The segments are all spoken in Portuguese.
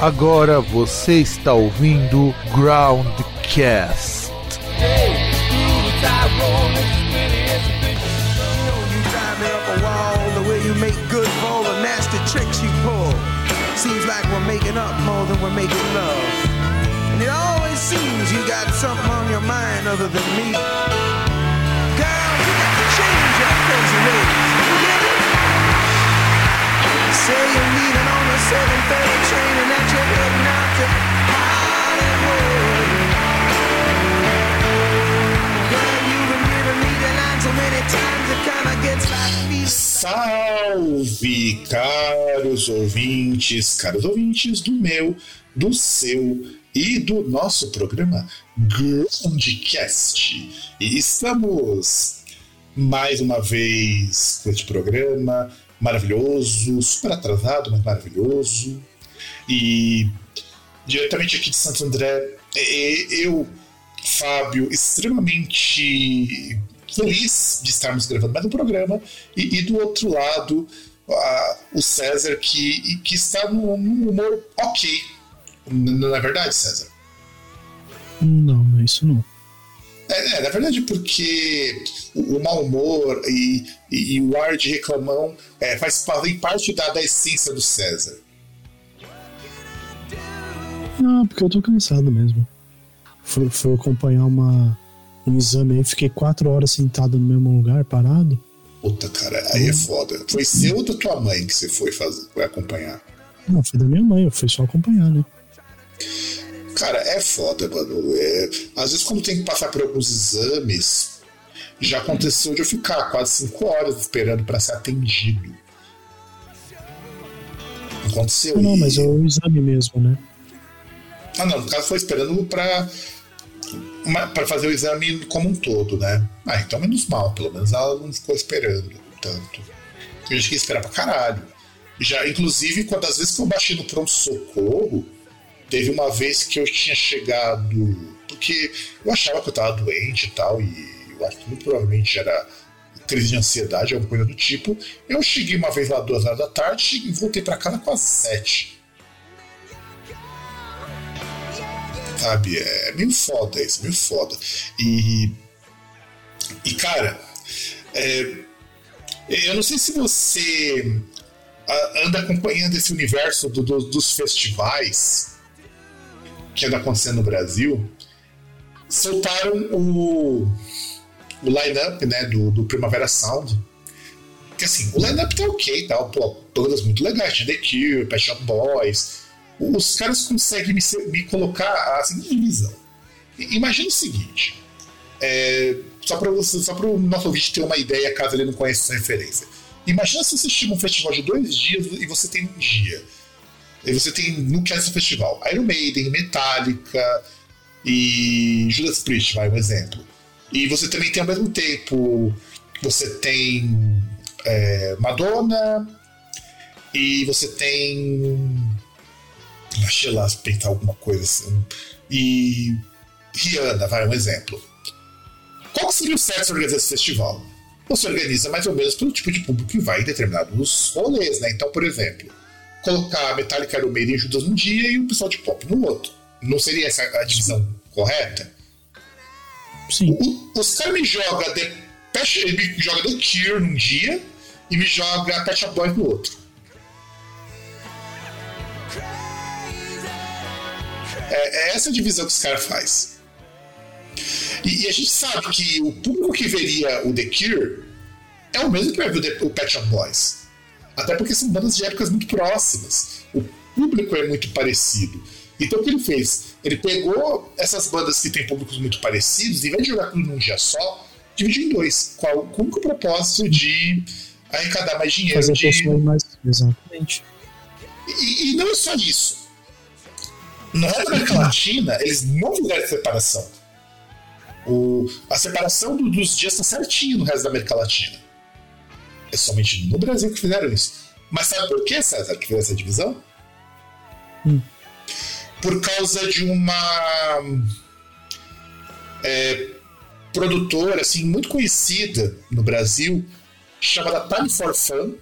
Agora você está ouvindo Groundcast. Seems like we're making up more than we're making love. And it always seems you got something on your mind other than me. Girl, you got to change your crazy ways. You get it? Say you're leaving on the 730 train and that you're heading out to Hollywood. Girl, you've been giving me the line so many times it kinda gets like me. Salve, caros ouvintes, caros ouvintes do meu, do seu e do nosso programa Groundcast. E estamos mais uma vez com este programa maravilhoso, super atrasado, mas maravilhoso. E diretamente aqui de Santo André, eu, Fábio, extremamente feliz de estarmos gravando mais um programa, e, e do outro lado, o César, que, que está num, humor ok. Não é verdade, César? Não, não é isso não. É, é, na verdade, porque o, mau humor e, e, e, o ar de reclamão é, faz parte da, da essência do César. Não, porque eu tô cansado mesmo. Fui, fui acompanhar uma, um exame aí, fiquei quatro horas sentado no mesmo lugar, parado. Puta, cara, aí é foda. Foi seu ou da tua mãe que você foi, fazer, foi acompanhar? Não, foi da minha mãe, eu fui só acompanhar, né? Cara, é foda, mano. É, às vezes, quando tem que passar por alguns exames, já aconteceu de eu ficar quase cinco horas esperando para ser atendido. Aconteceu. Não, e... mas é o exame mesmo, né? Ah, não, no caso foi esperando para para fazer o exame como um todo, né? Ah, então menos mal, pelo menos ela não ficou esperando tanto. Eu gente que esperar pra caralho. Já, inclusive, quando às vezes que eu baixei no pronto-socorro, teve uma vez que eu tinha chegado. Porque eu achava que eu tava doente e tal, e que muito provavelmente era crise de ansiedade, alguma coisa do tipo. Eu cheguei uma vez lá duas horas da tarde e voltei para casa quase sete. Sabe? É meio foda isso, meio foda. E. E, cara, é, eu não sei se você anda acompanhando esse universo do, do, dos festivais que anda acontecendo no Brasil. Soltaram o, o line-up né, do, do Primavera Sound. Que assim, o line-up tá ok, tá? Pô, todas muito legais. The Cure, Pet Shop Boys, os caras conseguem me, me colocar assim, em visão. Imagina o seguinte: é, só para o nosso ouvinte ter uma ideia, caso ele não conheça essa referência. Imagina se você estima um festival de dois dias e você tem um dia. E você tem no que é esse festival? Iron Maiden, Metallica e Judas Priest, vai um exemplo. E você também tem ao mesmo tempo. Você tem é, Madonna e você tem Achei lá pensar alguma coisa assim. E Rihanna, vai um exemplo. Qual seria o certo de organizar esse festival? Você organiza mais ou menos pelo tipo de público que vai em determinados rolês, né? Então, por exemplo, colocar Metallica no meio e Judas num dia e o pessoal de pop no outro. Não seria essa a divisão correta? Sim. O, caras me jogam The, me joga The Cure num dia e me joga Pet Shop Boys no outro. É, é essa a divisão que os caras fazem. E, e, a gente sabe que o público que veria o The Cure é o mesmo que vai ver o Pet Shop Boys. Até porque são bandas de épocas muito próximas. O público é muito parecido. Então o que ele fez? Ele pegou essas bandas que têm públicos muito parecidos, e em vez de jogar tudo num dia só, dividiu em dois. Com o único propósito de arrecadar mais dinheiro. Fazer de... mais. Exatamente. E, e não é só isso. No resto da América Latina, eles não fizeram separação. O, a separação do, dos dias está certinho no resto da América Latina. É somente no Brasil que fizeram isso. Mas sabe por que, César, que fez essa divisão? Hum por causa de uma é, produtora assim, muito conhecida no Brasil, chamada Time for Fun,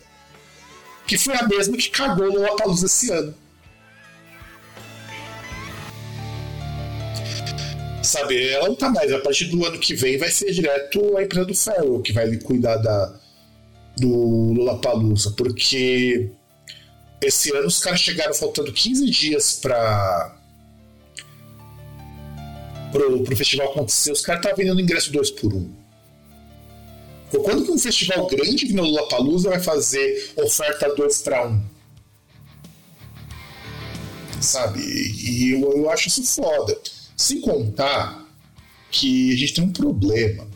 que foi a mesma que cagou no Lollapalooza esse ano. Sabe, ela não tá mais. A partir do ano que vem vai ser direto a empresa do Ferro que vai cuidar da, do Lollapalooza, porque esse ano os caras chegaram faltando 15 dias para pro, pro festival acontecer, os caras estavam vendendo ingresso 2 por 1. Um. Quando que um festival grande que no Lollapalooza vai fazer oferta 2 para 1? Sabe? E eu, eu acho isso foda. Sem contar que a gente tem um problema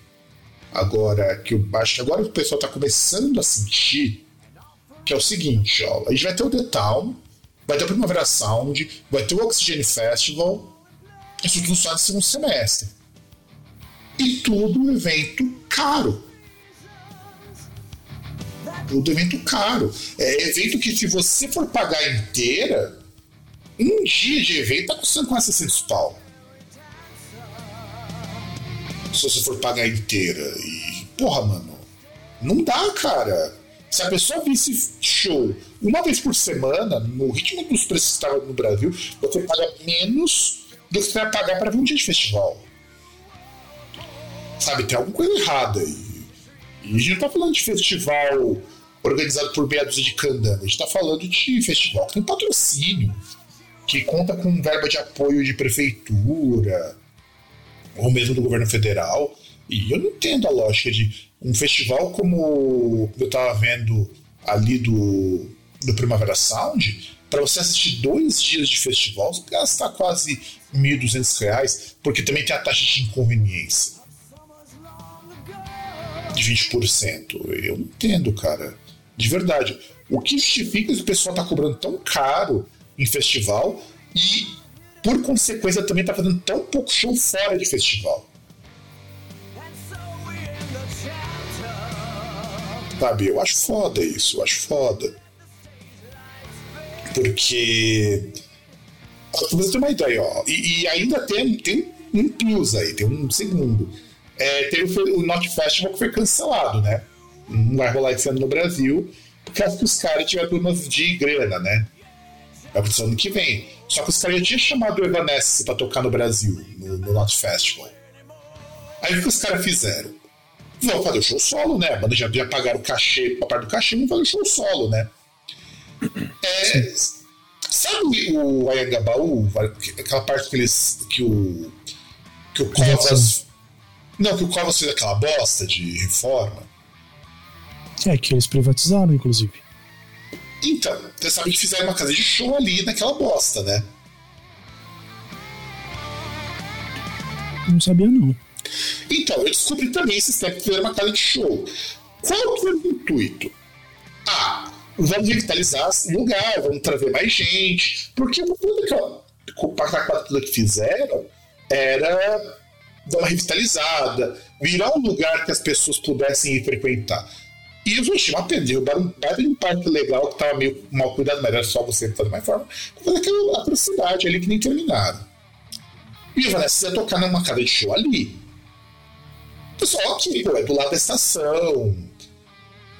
agora, que eu acho que agora o pessoal está começando a sentir, que é o seguinte, ó, a gente vai ter o The Town, vai ter o Primavera Sound, vai ter o Oxygen Festival, isso tudo só no segundo semestre. E tudo evento caro. Tudo evento caro. É evento que se você for pagar inteira, um dia de evento tá custando quase 600 pau. Se você for pagar inteira. E, porra, mano, não dá, cara. Se a pessoa visse show uma vez por semana, no ritmo dos preços que estavam no Brasil, você paga menos do que você vai pagar para ver um dia de festival. Sabe, tem alguma coisa errada aí. E a gente não tá falando de festival organizado por meia dúzia de candanga, a gente tá falando de festival que tem patrocínio, que conta com verba de apoio de prefeitura, ou mesmo do governo federal. E eu não entendo a lógica de um festival como eu tava vendo ali do, do Primavera Sound, para você assistir dois dias de festival, você gastar quase R$ 1.200, porque também tem a taxa de inconveniência de 20%. Eu não entendo, cara. De verdade. O que justifica que o pessoal tá cobrando tão caro em festival e, por consequência, também tá fazendo tão pouco show fora de festival? Sabe, eu acho foda isso, eu acho foda. Porque. Pra você ter uma ideia, ó. E, e ainda tem, tem um plus aí, tem um segundo. É, teve o Not Festival que foi cancelado, né? Não vai rolar esse ano no Brasil, porque acho que os caras tiveram problemas de grana, né? Vai pro ano que vem. Só que os caras já tinham chamado o Evanescence pra tocar no Brasil, no, no Not Festival. Aí o que os caras fizeram? Vão fazer o show solo, né? A banda já, já pagaram o cachê, a parte do cachê, vão fazer o show solo, né? É, sabe o Ayangabaú? Aquela parte que eles. que o. que o Covas. Não, que o Covas fez aquela bosta de reforma. É, que eles privatizaram, inclusive. Então, você sabe que fizeram uma casa de show ali naquela bosta, né? Não sabia, não. Então, eu descobri também esses tempos que fizeram uma casa de show. Qual foi o intuito? Ah, vamos revitalizar o lugar, vamos trazer mais gente. Porque que, a tudo que fizeram era dar uma revitalizada, virar um lugar que as pessoas pudessem ir frequentar. E os Oshima derrubaram um baita de um parque legal que estava meio mal cuidado, mas era só você fazer mais forma, fazer aquela atrocidade ali que nem terminaram. E o Vanessa ia tocar numa casa de show ali. Pessoal, ok, pô, é do lado da estação,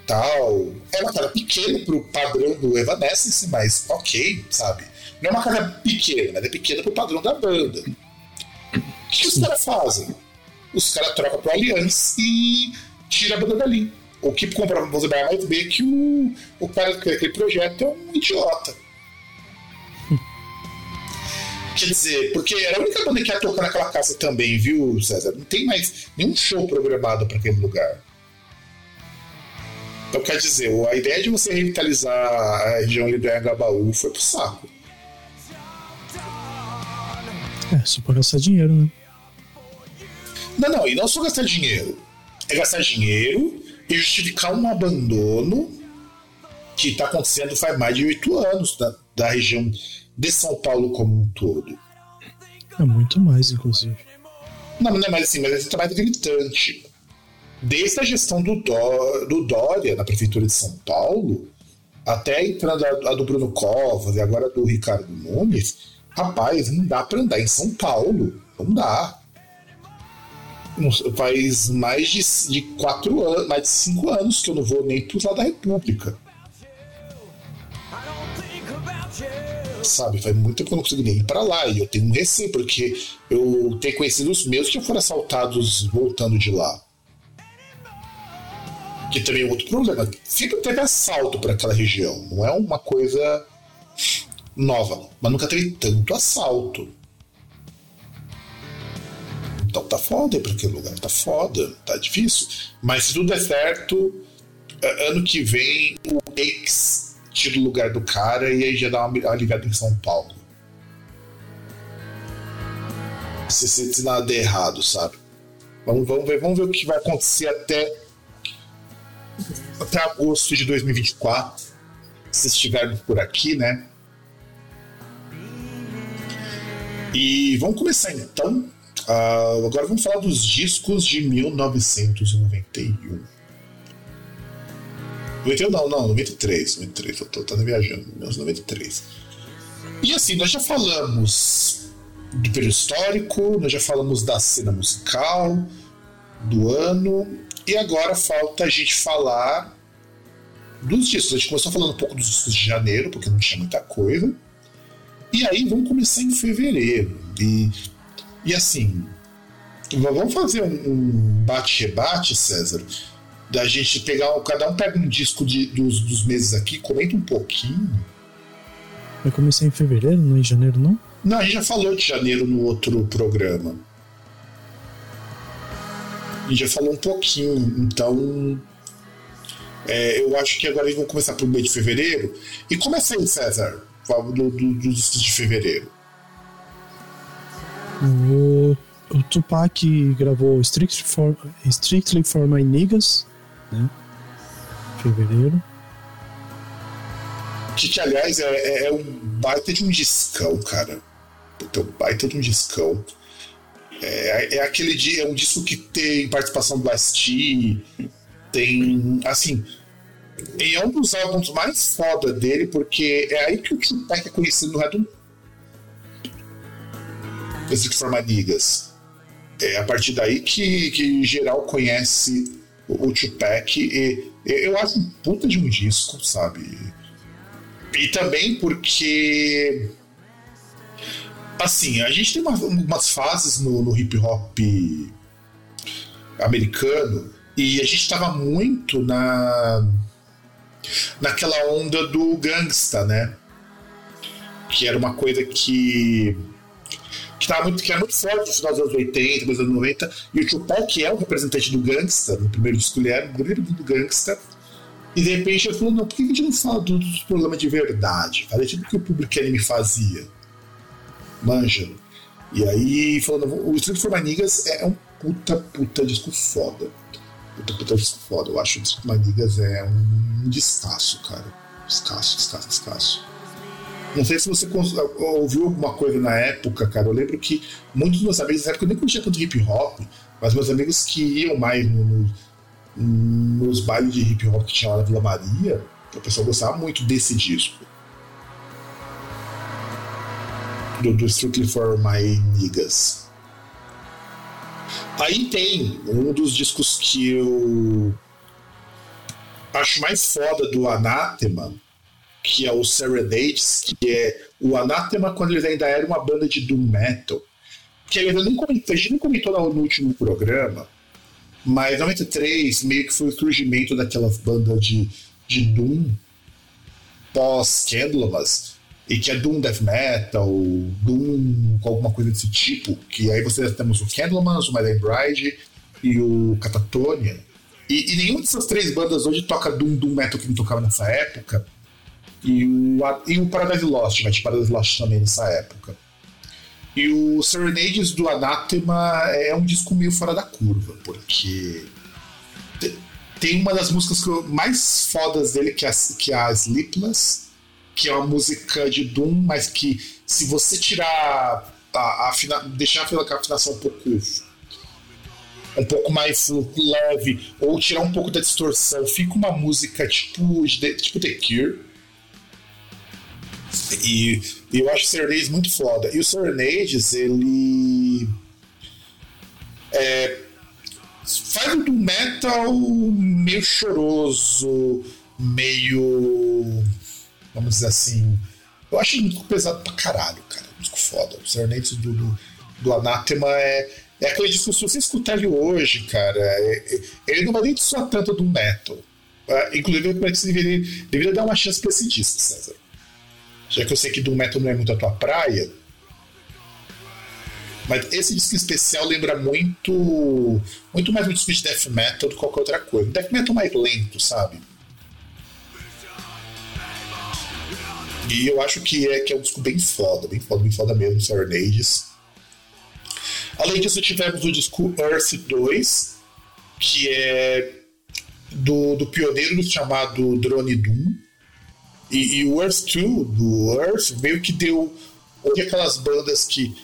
tal. É uma casa pequena pro padrão do Evanescence, mas ok, sabe? Não é uma casa pequena, mas é pequena pro padrão da banda. O que os caras fazem? Os caras trocam pro Allianz e tira a banda dali. O que comprova você vai mais ver que o, o cara que aquele projeto é um idiota. Quer dizer, porque era a única banda que ia tocar naquela casa também, viu, César? Não tem mais nenhum show programado para aquele lugar. Então, quer dizer, a ideia de você revitalizar a região ali do Anhangabaú foi pro saco. É, só pra gastar dinheiro, né? Não, não, e não só gastar dinheiro. É gastar dinheiro e justificar um abandono que está acontecendo faz mais de oito anos da, da região de São Paulo como um todo. É muito mais, inclusive. Não, não é mais assim, mas é mais gritante desde a gestão do, Dó, do Dória na Prefeitura de São Paulo, até entrando a, a, do Bruno Covas e agora do Ricardo Nunes, rapaz, não dá para andar em São Paulo. Não dá. Faz mais de, de quatro anos, mais de cinco anos que eu não vou nem pro lado da República. Sabe, faz muito que eu não consigo nem ir pra lá. E eu tenho um receio, porque eu tenho conhecidos meus que foram assaltados voltando de lá. Que também é outro problema. Sempre teve assalto para aquela região. Não é uma coisa nova. Mas nunca teve tanto assalto. Então tá foda pra aquele lugar. Tá foda. Tá difícil. Mas se tudo der certo, ano que vem o ex tira o lugar do cara e aí já dá uma aliviada em São Paulo. Se, se, nada errado, sabe? Vamos, vamos, ver, vamos ver o que vai acontecer até, até agosto de 2024. Se estivermos por aqui, né? E vamos começar então. Uh, agora vamos falar dos discos de 1991. 91 não, não, 93. 93, eu tô, tô viajando. 1993. E assim, nós já falamos do período histórico, nós já falamos da cena musical, do ano, e agora falta a gente falar dos discos. A gente começou falando um pouco dos discos de janeiro, porque não tinha muita coisa. E aí vamos começar em fevereiro. E, e assim, vamos fazer um bate-rebate, César da gente pegar, cada um pega um disco de, dos, dos meses aqui, comenta um pouquinho. Vai começar em fevereiro, não é em janeiro, não? Não, a gente já falou de janeiro no outro programa. A gente já falou um pouquinho, então. É, eu acho que agora eles vão começar pro mês de fevereiro. E começa aí, César, do, do, discos de fevereiro. O, o Tupac gravou Strictly for, Strictly for My Niggas, né? Fevereiro. Que, que aliás é, é, é, um baita de um discão, cara. Um baita de um discão. É, é aquele dia, é um disco que tem participação do Basti, tem. Assim. E é um dos álbuns mais foda dele, porque é aí que o Tupac é conhecido no Red Esse que forma Nigas. É a partir daí que, que geral conhece o Tupac. E, eu acho um puta de um disco, sabe? E também porque. Assim, a gente tem uma, umas fases no, no hip hop americano e a gente estava muito na naquela onda do gangsta, né? Que era uma coisa que que, tava muito, que era muito forte no final dos anos 80, dos anos 90, e o Tupac é um representante do gangsta, no primeiro disco ele era um grande do gangsta, e de repente ele falou, não, por que a gente não fala dos problemas de verdade? Cara? Tipo que o público me fazia. Manja. E aí, falando, o Street for Manigas é um puta, puta disco foda. Puta, puta disco foda. Eu acho que o Street for Manigas é um descasso, cara. Descasso, descasso, descasso. Não sei se você ouviu alguma coisa na época, cara. Eu lembro que muitos dos meus amigos, na época eu nem curtia tanto hip hop, mas meus amigos que iam mais no, no, nos bailes de hip hop que tinha lá na Vila Maria, o pessoal gostava muito desse disco. Do, do Strictly for My Niggas. Aí tem um dos discos que eu acho mais foda do Anathema, que é o Serenades, que é o Anathema quando eles ainda eram uma banda de doom metal. Que a gente, nem comentou, a gente nem comentou no último programa, mas em 93 meio que foi o surgimento daquelas bandas de, de doom pós-Candlemas, e que é Doom Death Metal, Doom com alguma coisa desse tipo, que aí você temos o Candlemas, o My Bride e o Catatonia. E, e nenhuma dessas três bandas hoje toca Doom, Doom Metal que não tocava nessa época. E o, e o Paradise Lost, mas Paradise Lost também nessa época. E o Serenades do Anathema é um disco meio fora da curva, porque tem uma das músicas mais fodas dele, que é, que é a Sleepless, que é uma música de Doom, mas que se você tirar a, afina, deixar a afinação um pouco um pouco mais leve ou tirar um pouco da distorção, fica uma música tipo tipo The Cure e, e eu acho o Serenades muito foda. E o Serenades, ele. É, faz um metal meio choroso, meio. Vamos dizer assim. Eu acho ele muito pesado pra caralho, cara. Disco foda. O Serenades do, do, do Anathema é, é aquele disco, se você escutar ele hoje, cara, é, é, ele não vai nem soar tanto do metal. Uh, inclusive, eu deveria, deveria dar uma chance pra esse disco, César. Já que eu sei que do metal não é muito a tua praia. Mas esse disco especial lembra muito. Muito mais um disco de death metal do que qualquer outra coisa. Death metal mais lento, sabe? E eu acho que é, que é um disco bem foda, bem foda, bem foda mesmo, Serenades. Além disso, tivemos o disco Earth 2, que é do, do pioneiro chamado Drone Doom. E, e, o Earth 2, do Earth, meio que deu. Houve aquelas bandas que,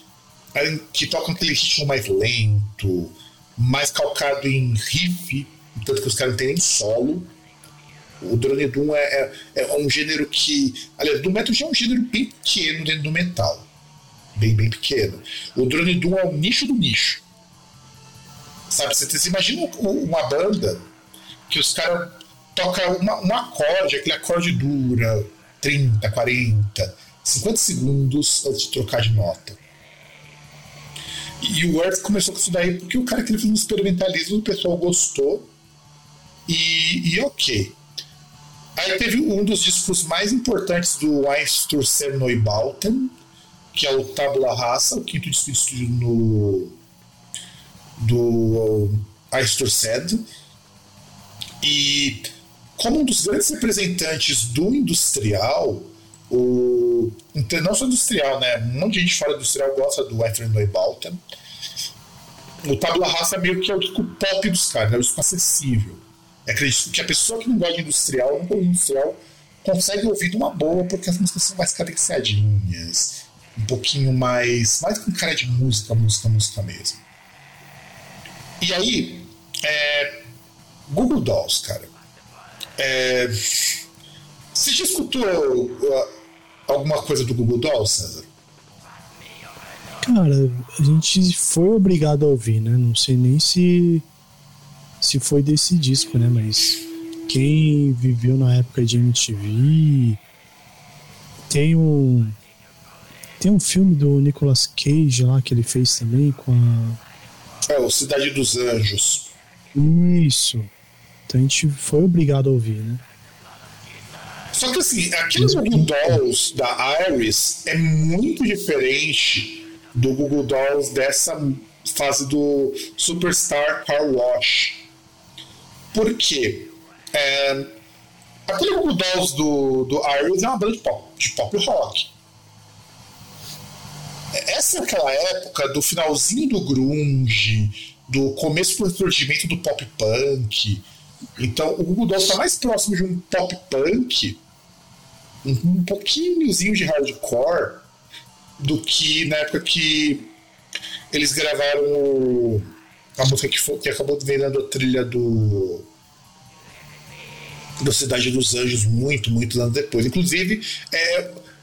que tocam aquele ritmo mais lento, mais calcado em riff, tanto que os caras não tem nem solo. O drone doom é, é, é, um gênero que. Aliás, do metal já é um gênero bem pequeno dentro do metal. Bem, bem pequeno. O drone doom é o nicho do nicho. Sabe, você, você imagina uma banda que os caras tocam um acorde, aquele acorde dura 30, 40, 50 segundos antes de trocar de nota. E o Earth começou com isso daí porque o cara queria fazer um experimentalismo, o pessoal gostou. E, e ok. Aí teve um dos discos mais importantes do Einsturzen Neubauten, que é o Tabula Rasa, o quinto disco de estúdio no, do Einsturzen. E como um dos grandes representantes do industrial, o, não só industrial, né? Um monte de gente do industrial gosta do Ephraim Neubauten. O Tabula Rasa é meio que é o disco pop dos caras, é o disco acessível. Acredito que a pessoa que não gosta de industrial, não gosta de industrial, consegue ouvir de uma boa, porque as músicas são mais cadenciadinhas, um pouquinho mais. mais com cara de música, música, música mesmo. E aí, é, Google Dolls, cara. É, você já escutou uh, alguma coisa do Google César? Cara, a gente foi obrigado a ouvir, né? Não sei nem se se foi desse disco, né? Mas quem viveu na época de MTV tem um tem um filme do Nicolas Cage lá que ele fez também com a é o Cidade dos Anjos. Isso. Então a gente foi obrigado a ouvir, né? Só que assim, aquele Google Dolls da Iris é muito diferente do Google Dolls dessa fase do Superstar Car Wash. Por quê? É, aquele Google Dolls do, do Iris é uma banda de pop, de pop rock. Essa é aquela época do finalzinho do grunge, do começo do surgimento do pop punk. Então o Google Dolls está mais próximo de um pop punk, um, pouquinhozinho de hardcore, do que na época que eles gravaram a música que, foi, que acabou virando a trilha do da Cidade dos Anjos muito, muitos anos depois. Inclusive, é,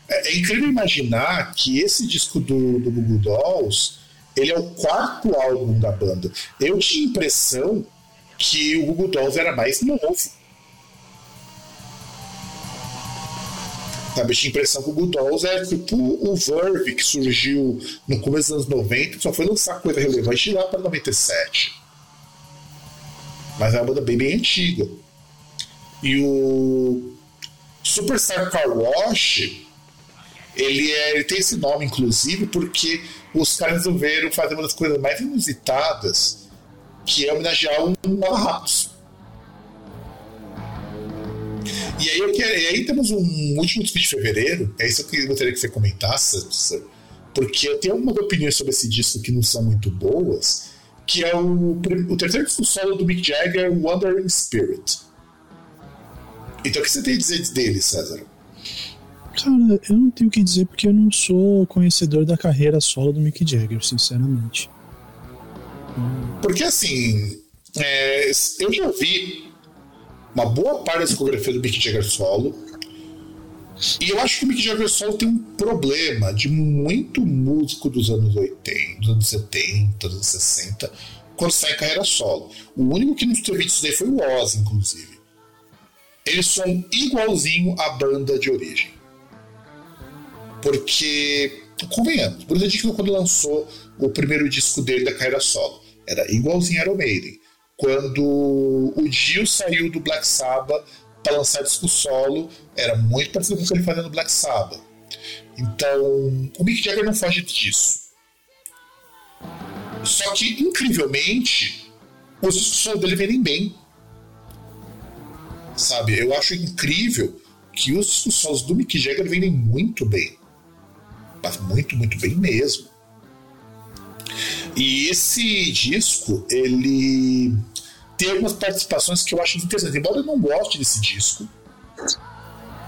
é, é incrível imaginar que esse disco do, do Google Dolls ele é o quarto álbum da banda. Eu tinha a impressão que o Google Dolls era mais novo. Sabe, tinha a impressão que o Google Dolls era tipo o Verve que surgiu no começo dos anos 90 só foi lançar coisa relevante lá para 97. Mas é uma banda bem, bem antiga. E o Superstar Car Wash, ele, é, ele tem esse nome, inclusive, porque os caras resolveram fazer uma das coisas mais inusitadas, que é homenagear um lava E aí, eu quero, e aí temos um último tweet de fevereiro, é isso que eu gostaria que você comentasse, porque eu tenho algumas opiniões sobre esse disco que não são muito boas, que é o, o terceiro disco solo do Mick Jagger, Wandering Spirit. Então o que você tem a dizer dele, César? Cara, eu não tenho o que dizer porque eu não sou conhecedor da carreira solo do Mick Jagger, sinceramente. Porque assim, é, eu já vi uma boa parte da discografia do Mick Jagger solo. E eu acho que o Mick Jagger solo tem um problema de muito músico dos anos 80, dos anos 70, dos anos 60, quando sai carreira solo. O único que não teve isso daí foi o Oz, inclusive. Eles são igualzinho à banda de origem. Porque, convenhamos, Bruce Dickinson quando lançou o primeiro disco dele da carreira solo, era igualzinho Iron Maiden. Quando o Dio saiu do Black Sabbath para lançar disco solo, era muito parecido com o que ele fazia no Black Sabbath. Então, o Mick Jagger não foge disso. Só que, incrivelmente, os discos solo dele vendem bem. Sabe? Eu acho incrível que os discos solos do Mick Jagger vendem muito bem. Mas muito, muito bem mesmo. E esse disco, ele tem algumas participações que eu acho interessantes. Embora eu não goste desse disco,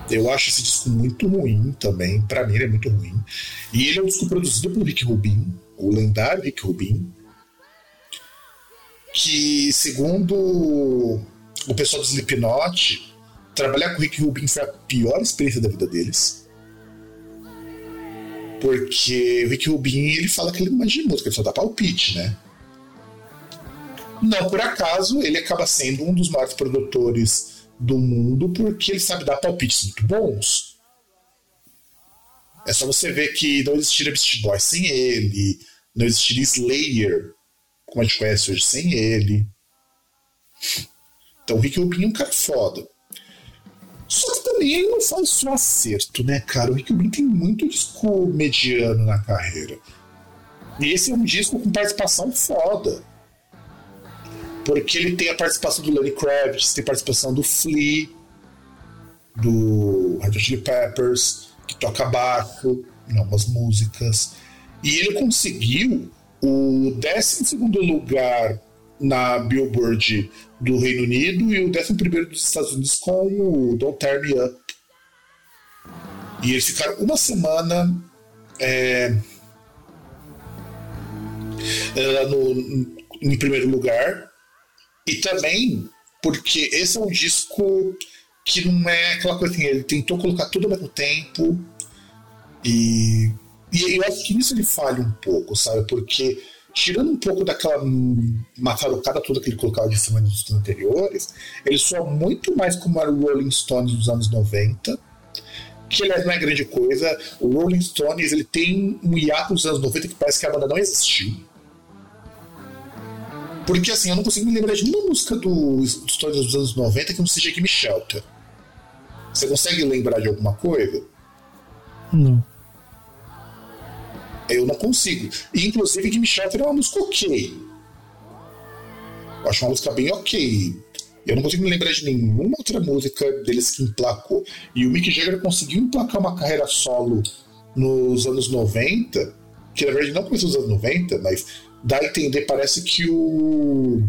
eu acho esse disco muito ruim também. Para mim, ele é muito ruim. E ele é um disco produzido pelo Rick Rubin, o lendário Rick Rubin, que, segundo o pessoal do Slipknot, trabalhar com o Rick Rubin foi a pior experiência da vida deles. Porque o Rick Rubin ele fala que ele não manja de música, ele só dá palpite, né? Não por acaso, ele acaba sendo um dos maiores produtores do mundo porque ele sabe dar palpites muito bons. É só você ver que não existiria Beast Boys sem ele, não existiria Slayer, como a gente conhece hoje, sem ele. Então o Rick Rubin é um cara foda. Só que também ele não faz só acerto, né, cara? O Rick Rubin tem muito disco mediano na carreira. E esse é um disco com participação foda. Porque ele tem a participação do Lenny Kravitz, tem a participação do Flea, do Red Chili Peppers, que toca baixo em algumas músicas. E ele conseguiu o 12 lugar na Billboard do Reino Unido e o 11 dos Estados Unidos com o Don't Tear Me Up. E eles ficaram uma semana é no, em primeiro lugar. E também porque esse é um disco que não é aquela coisa assim, ele tentou colocar tudo ao mesmo tempo. E, e eu acho que nisso ele falha um pouco, sabe? Porque tirando um pouco daquela matarocada toda que ele colocava de cima dos anteriores, ele soa muito mais como o Rolling Stones dos anos 90, que aliás não é grande coisa. O Rolling Stones ele tem um hiato dos anos 90 que parece que a banda não existiu. Porque assim, eu não consigo me lembrar de nenhuma música do Stones dos anos 90 que não seja Gimme Shelter. Você consegue lembrar de alguma coisa? Não. Eu não consigo. E, inclusive, Gimme Shelter é uma música ok. Eu acho uma música bem ok. Eu não consigo me lembrar de nenhuma outra música deles que emplacou. E o Mick Jagger conseguiu emplacar uma carreira solo nos anos 90, que na verdade não começou nos anos 90, mas dá a entender, parece que o.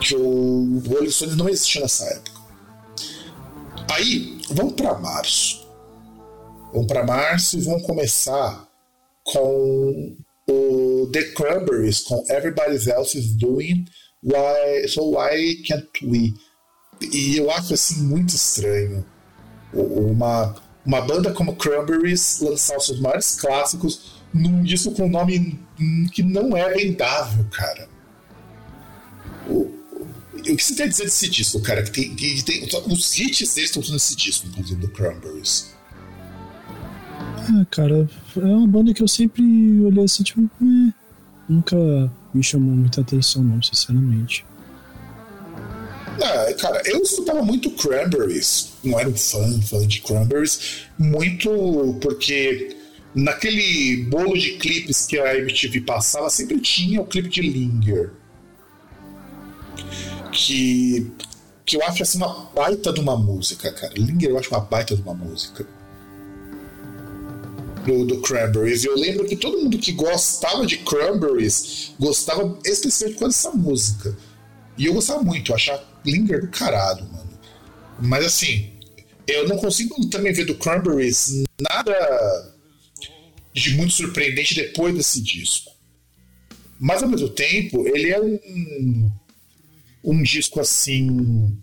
que o Rolling Stones não existia nessa época. Aí, vamos para março. Vão para março e vão começar com o The Cranberries, com Everybody Else is Doing, why, So Why Can't We? E eu acho assim muito estranho uma, uma banda como Cranberries lançar os seus maiores clássicos num disco com um nome que não é vendável, cara. O, o que você quer dizer desse disco, cara? Que tem, que tem, os hits deles estão nesse disco, inclusive, do Cranberries. Ah, cara, é uma banda que eu sempre olhei assim, tipo, eh, nunca me chamou muita atenção, não, sinceramente. Ah, cara, eu escutava muito Cranberries, não era um fã, fã de Cranberries, muito porque naquele bolo de clipes que a MTV passava, sempre tinha o clipe de Linger. Que, que eu acho assim uma baita de uma música, cara. Linger eu acho uma baita de uma música do, do Cranberries. E eu lembro que todo mundo que gostava de Cranberries gostava especialmente com essa música. E eu gostava muito, eu achava Linger do caralho, mano. Mas assim, eu não consigo também ver do Cranberries nada de muito surpreendente depois desse disco. Mas ao mesmo tempo, ele é um, um disco assim.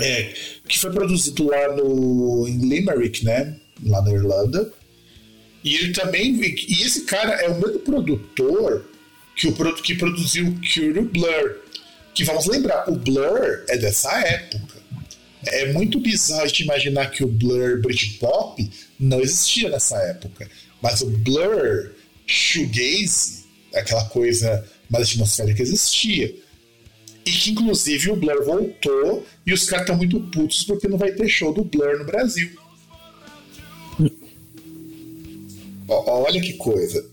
É, que foi produzido lá no, em Limerick, né? Lá na Irlanda. E ele também. E esse cara é o mesmo produtor que, o, que produziu Cure Blur. Que vamos lembrar, o Blur é dessa época. É muito bizarro de imaginar que o Blur Britpop não existia nessa época. Mas o Blur Shoegaze, aquela coisa mais atmosférica, existia. E que inclusive o Blur voltou e os caras estão muito putos porque não vai ter show do Blur no Brasil. Olha que coisa.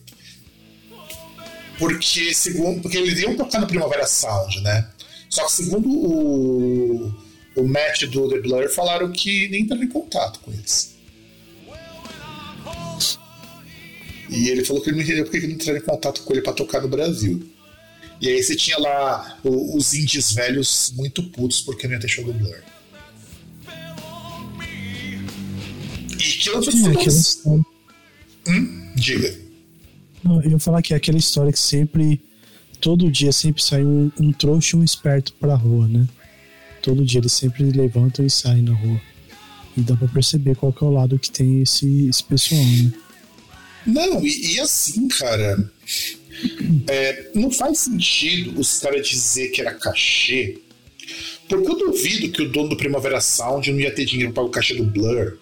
Porque segundo, porque eles iam tocar no Primavera Sound, né? Só que segundo o, o Matt do The Blur falaram que nem entraram em contato com eles. E ele falou que ele não entendeu porque ele não entraram em contato com ele para tocar no Brasil. E aí você tinha lá os indies velhos muito putos porque não ia ter show do Blur. E que outros Sim, Hum? Diga. Não, eu ia falar que é aquela história que sempre, todo dia sempre sai um, um trouxa e um esperto pra rua, né? Todo dia eles sempre levantam e saem na rua. E dá pra perceber qual que é o lado que tem esse, esse pessoal, né? Não, e, e assim, cara, é, não faz sentido os caras dizer que era cachê, porque eu duvido que o dono do Primavera Sound não ia ter dinheiro para o cachê do Blur.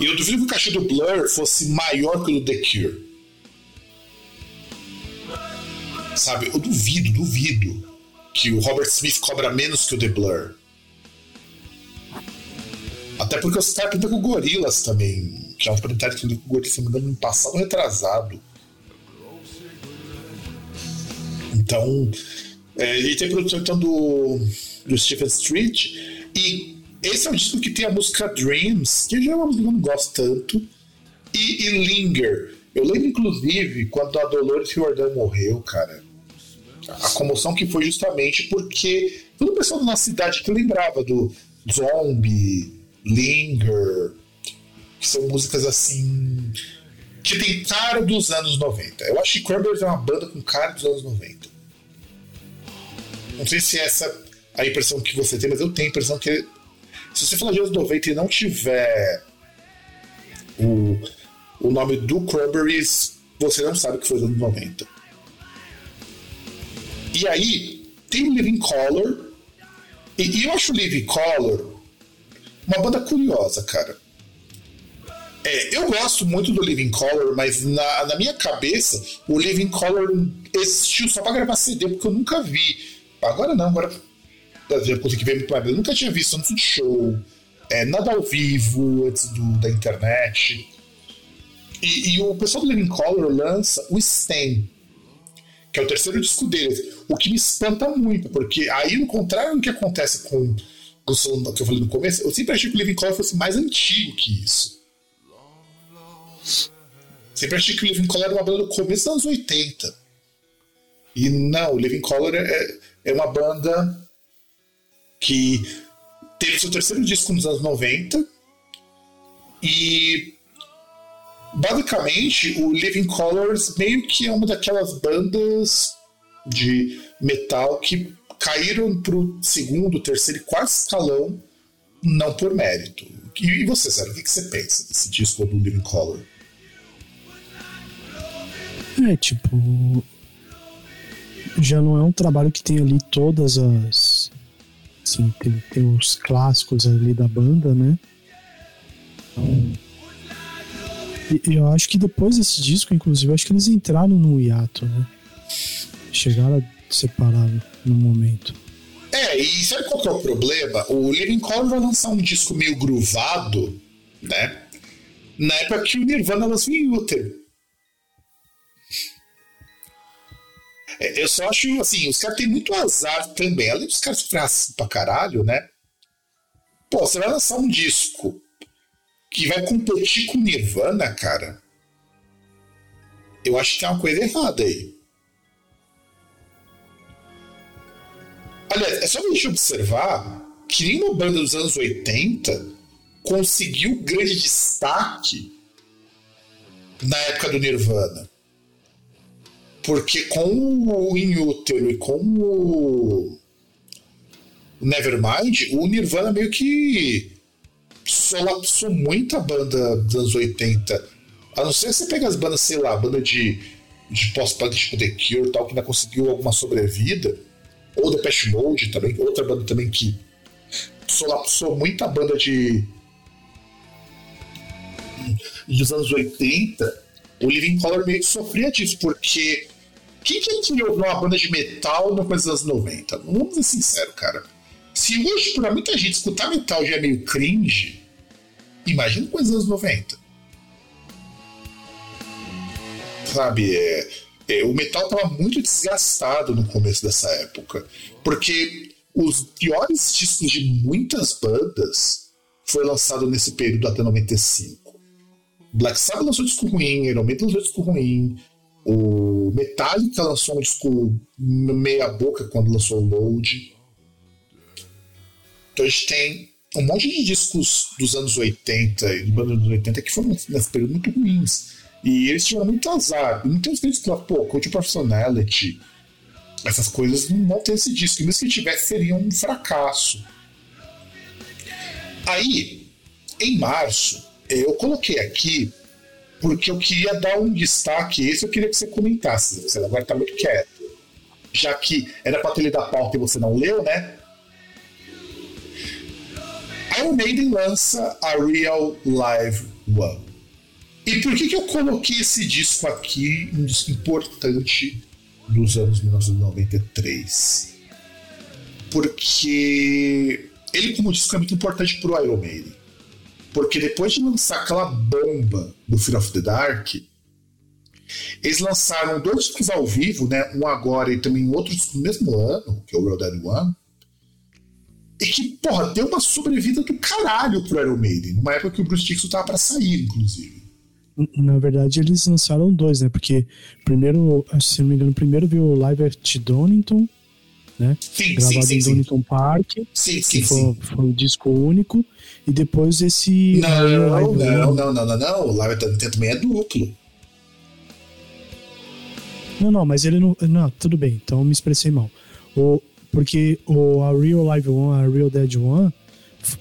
E eu duvido que o cachê do Blur fosse maior que o do The Cure. Sabe? Eu duvido, duvido que o Robert Smith cobra menos que o The Blur. Até porque os caras pintam com Gorilas também. Que é um documentário que o Gorilas, se não me engano, no passado retrasado. Então. É, ele tem produção então do, do Stephen Street. E esse é um disco que tem a música Dreams, que já é uma música que eu não gosto tanto. E, e Linger. Eu lembro, inclusive, quando a Dolores Riordan morreu, cara. A comoção que foi justamente porque todo o pessoal da nossa cidade que lembrava do Zombie, Linger, que são músicas assim. que tem cara dos anos 90. Eu acho que Cranberries é uma banda com cara dos anos 90. Não sei se é essa a impressão que você tem, mas eu tenho a impressão que se você falar de anos 90 e não tiver o, o nome do Cranberries, você não sabe que foi dos anos 90. E aí, tem o Living Color. E, e eu acho o Living Color uma banda curiosa, cara. É, eu gosto muito do Living Color, mas na, na minha cabeça, o Living Color existiu só pra gravar CD, porque eu nunca vi. Agora não, agora já consegui ver muito mais. Eu nunca tinha visto antes de show, é, nada ao vivo, antes do, da internet. E, e, o pessoal do Living Color lança o Stem, que é o terceiro disco deles. O que me espanta muito, porque aí, no contrário do que acontece com o som que eu falei no começo, eu sempre achei que o Living Color fosse mais antigo que isso. Sempre achei que o Living Color era uma banda do começo dos anos 80. E não, o Living Color é, é uma banda que teve seu terceiro disco nos anos 90 e basicamente o Living Colors meio que é uma daquelas bandas de metal que caíram pro segundo, terceiro e quarto escalão não por mérito. E, você, Zero, o que você pensa desse disco do Living Color? É, tipo. Já não é um trabalho que tem ali todas as Assim, tem, tem os clássicos ali da banda, né? E, eu acho que depois desse disco, inclusive, acho que eles entraram no hiato, né? Chegaram a separar no momento. É, e sabe qual que é o problema? O Living Color vai lançar um disco meio groovado, né? Na época que o Nirvana lançou em útero. Eu só acho, assim, os caras têm muito azar também. Além dos caras sofrerem pra caralho, né? Pô, você vai lançar um disco que vai competir com Nirvana, cara. Eu acho que tem uma coisa errada aí. Aliás, é só a gente observar que nenhuma banda dos anos 80 conseguiu grande destaque na época do Nirvana. Porque com o Inútero e com o Nevermind, o Nirvana meio que solapsou muita banda dos anos 80. A não ser se você pega as bandas, sei lá, banda de, de pós-punk tipo The Cure tal, que ainda conseguiu alguma sobrevida. Ou Depeche Mode também, outra banda também que sou muita banda de dos anos 80, o Living Color meio que sofria disso, porque quem que ouvir uma banda de metal no começo dos anos 90? Vamos ser sinceros, cara. Se hoje, pra muita gente, escutar metal já é meio cringe, imagina coisa dos anos 90. Sabe, é, é, o metal tava muito desgastado no começo dessa época. Porque os piores discos de muitas bandas foi lançado nesse período até 95. Black Sabbath lançou disco ruim, Iron Maiden lançou disco ruim, o Metallica lançou um disco meia boca quando lançou o Load. Então a gente tem um monte de discos dos anos 80 e do banda dos 80 que foram nesse período muito ruins. E eles tiveram muito azar. E muitas vezes falam, pô, Code Personality, essas coisas não vão ter esse disco. E mesmo que tivesse, seria um fracasso. Aí, em março, eu coloquei aqui porque eu queria dar um destaque. Esse eu queria que você comentasse. Você agora está muito quieto. Já que era para ter lido a pauta e você não leu, né? Iron Maiden lança a Real Live One. E por que, que eu coloquei esse disco aqui, um disco importante dos anos 1993? Porque ele, como disco, é muito importante pro Iron Maiden. Porque depois de lançar aquela bomba do Fear of the Dark, eles lançaram dois discos ao vivo, né? Um agora e também outro no mesmo ano, que é o Real Dead One. E que, porra, deu uma sobrevida do caralho pro Iron Maiden, numa época que o Bruce Dixon tava pra sair, inclusive. Na verdade, eles lançaram dois, né? Porque primeiro, se não me engano, primeiro viu o Live at Donington, né? Sim, Gravado sim, em sim, Donington Park. Sim, sim, foi, foi um disco único. E depois esse. Não, não, One. não, não, não, não. O Live também é duplo. Não, não, mas ele não. Não, tudo bem, então me expressei mal. O, porque o, a Real Live One, a Real Dead One,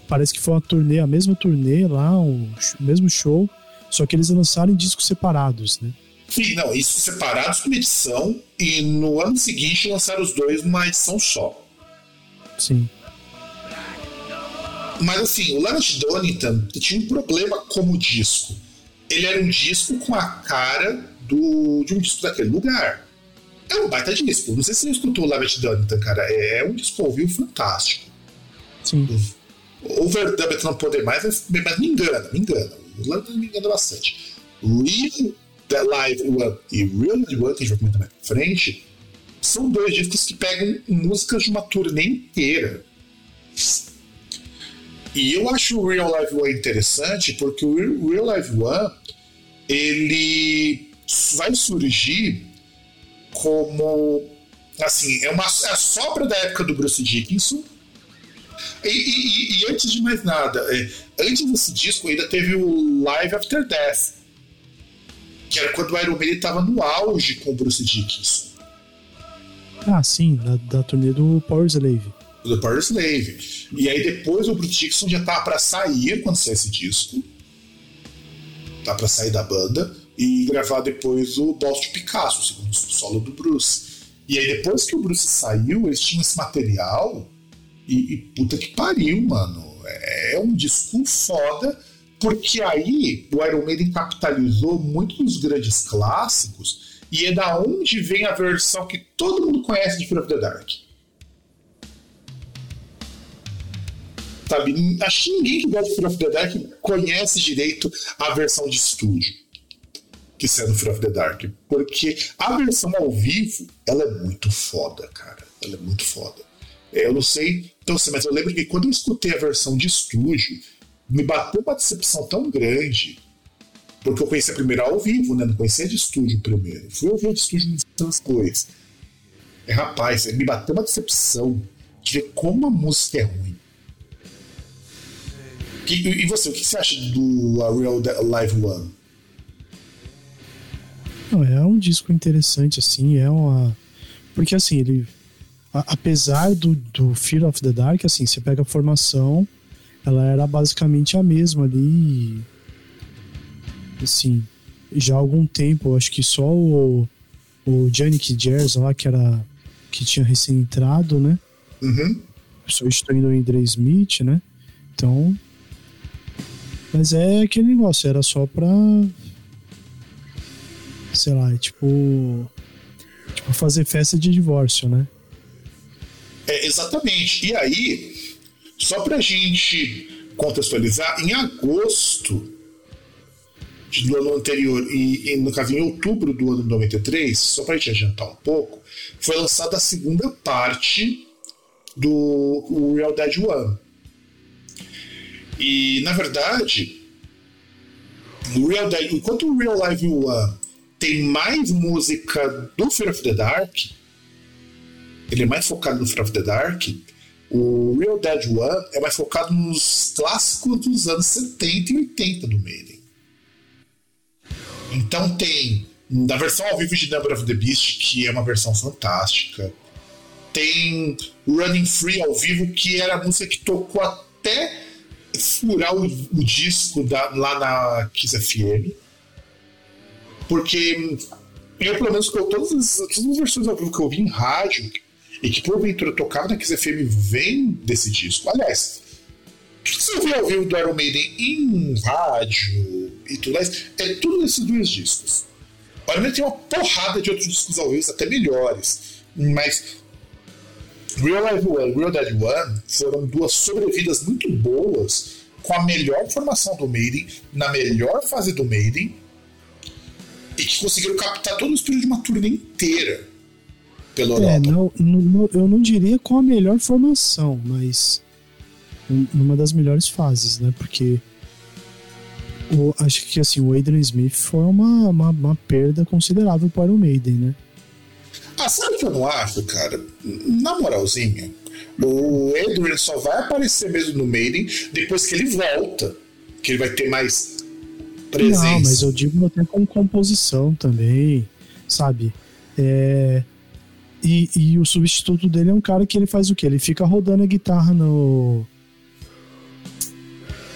parece que foi uma turnê, a mesma turnê lá, o sh- mesmo show, só que eles lançaram em discos separados, né? Sim, não, isso separados com uma edição e no ano seguinte lançaram os dois numa edição só. Sim. Mas assim, o Leonard Donington tinha um problema como disco. Ele era um disco com a cara do, de um disco daquele lugar. É um baita disco. Não sei se você escutou o Leonard Donington, cara. É, é um disco ao vivo fantástico. Sim. Overdub é não poder mais, mas, me engana, me engana. O Leonard me engana bastante. Real The Live One e Real Live One, que a gente vai comentar mais pra frente, são dois discos que pegam músicas de uma turnê inteira. E eu acho o Real Live One interessante porque o Re- Real Live One ele vai surgir como assim, é uma é sobra da época do Bruce Dickinson. E, e- e- e antes de mais nada, é, antes desse disco ainda teve o Live After Death, que era quando o Iron Maiden estava no auge com o Bruce Dickinson. Ah, sim, da, da turnê do Power Slave. do Power Slave. E aí depois o Bruce Dixon já tava pra sair quando saiu esse disco. Tá pra sair da banda e gravar depois o Boss de Picasso, o segundo solo do Bruce. E aí depois que o Bruce saiu, eles tinham esse material e, e puta que pariu, mano. É um disco foda, porque aí o Iron Maiden capitalizou muito dos grandes clássicos e é da onde vem a versão que todo mundo conhece de Fear of the Dark. Sabe? Acho que ninguém que gosta de Fear of the Dark conhece direito a versão de estúdio que no Fear of the Dark. Porque a versão ao vivo, ela é muito foda, cara. Ela é muito foda. É, Eu não sei, então, mas eu lembro que quando eu escutei a versão de estúdio, me bateu uma decepção tão grande. Porque eu conhecia primeiro ao vivo, né? Não conhecia de estúdio primeiro. Fui ouvir de estúdio muitas coisas. É, rapaz, me bateu uma decepção de ver como a música é ruim. E, e você, o que você acha do A Real Live One? Não, é um disco interessante, assim, é uma. Porque assim, ele. a- apesar do, do Fear of the Dark, assim, você pega a formação, ela era basicamente a mesma ali. Assim, já há algum tempo, acho que só o, o Yannick Jers lá, que era que tinha recém-entrado, né? Uhum. Substituindo o Andre Smith, né? Então. Mas é aquele negócio, era só pra. Sei lá, tipo. Tipo, fazer festa de divórcio, né? É, exatamente. E aí, só pra gente contextualizar, em agosto do ano anterior e, e, no caso em outubro do ano 93, só para gente adiantar um pouco, foi lançada a segunda parte do Real Dead One. E na verdade, o Real Dead, enquanto o Real Life One tem mais música do Fear of the Dark, ele é mais focado no Fear of the Dark, o Real Dead One é mais focado nos clássicos dos anos 70 e 80 do Maiden. Então tem na versão ao vivo de Number of the Beast, que é uma versão fantástica. Tem Running Free ao vivo, que era a música que tocou até furar o, o disco da, lá na Kiss FM. Porque eu, pelo menos, todas as, todas as versões ao vivo que eu ouvi em rádio e que porventura tocava na Kiss vem desse disco. Aliás, tudo que você ouviu ao vivo do Iron Maiden em rádio e tudo mais, é tudo nesses dois discos. O Iron Maiden tem uma porrada de outros discos ao vivo, até melhores. Mas Real Life One e Real Dead One foram duas sobrevidas muito boas com a melhor formação do Maiden, na melhor fase do Maiden, e que conseguiram captar todo o espírito de uma turnê inteira pela Europa. É, não, não, eu não diria com a melhor formação, mas numa das melhores fases, né? Porque o, acho que assim, o Adrian Smith foi uma, uma, uma perda considerável para o Maiden, né? Ah, sabe o que eu não acho, cara? Na moralzinha, o Adrian só vai aparecer mesmo no Maiden depois que ele volta. Que ele vai ter mais presença. Não, mas eu digo até com composição também, sabe? É... E, e o substituto dele é um cara que ele faz o quê? Ele fica rodando a guitarra no.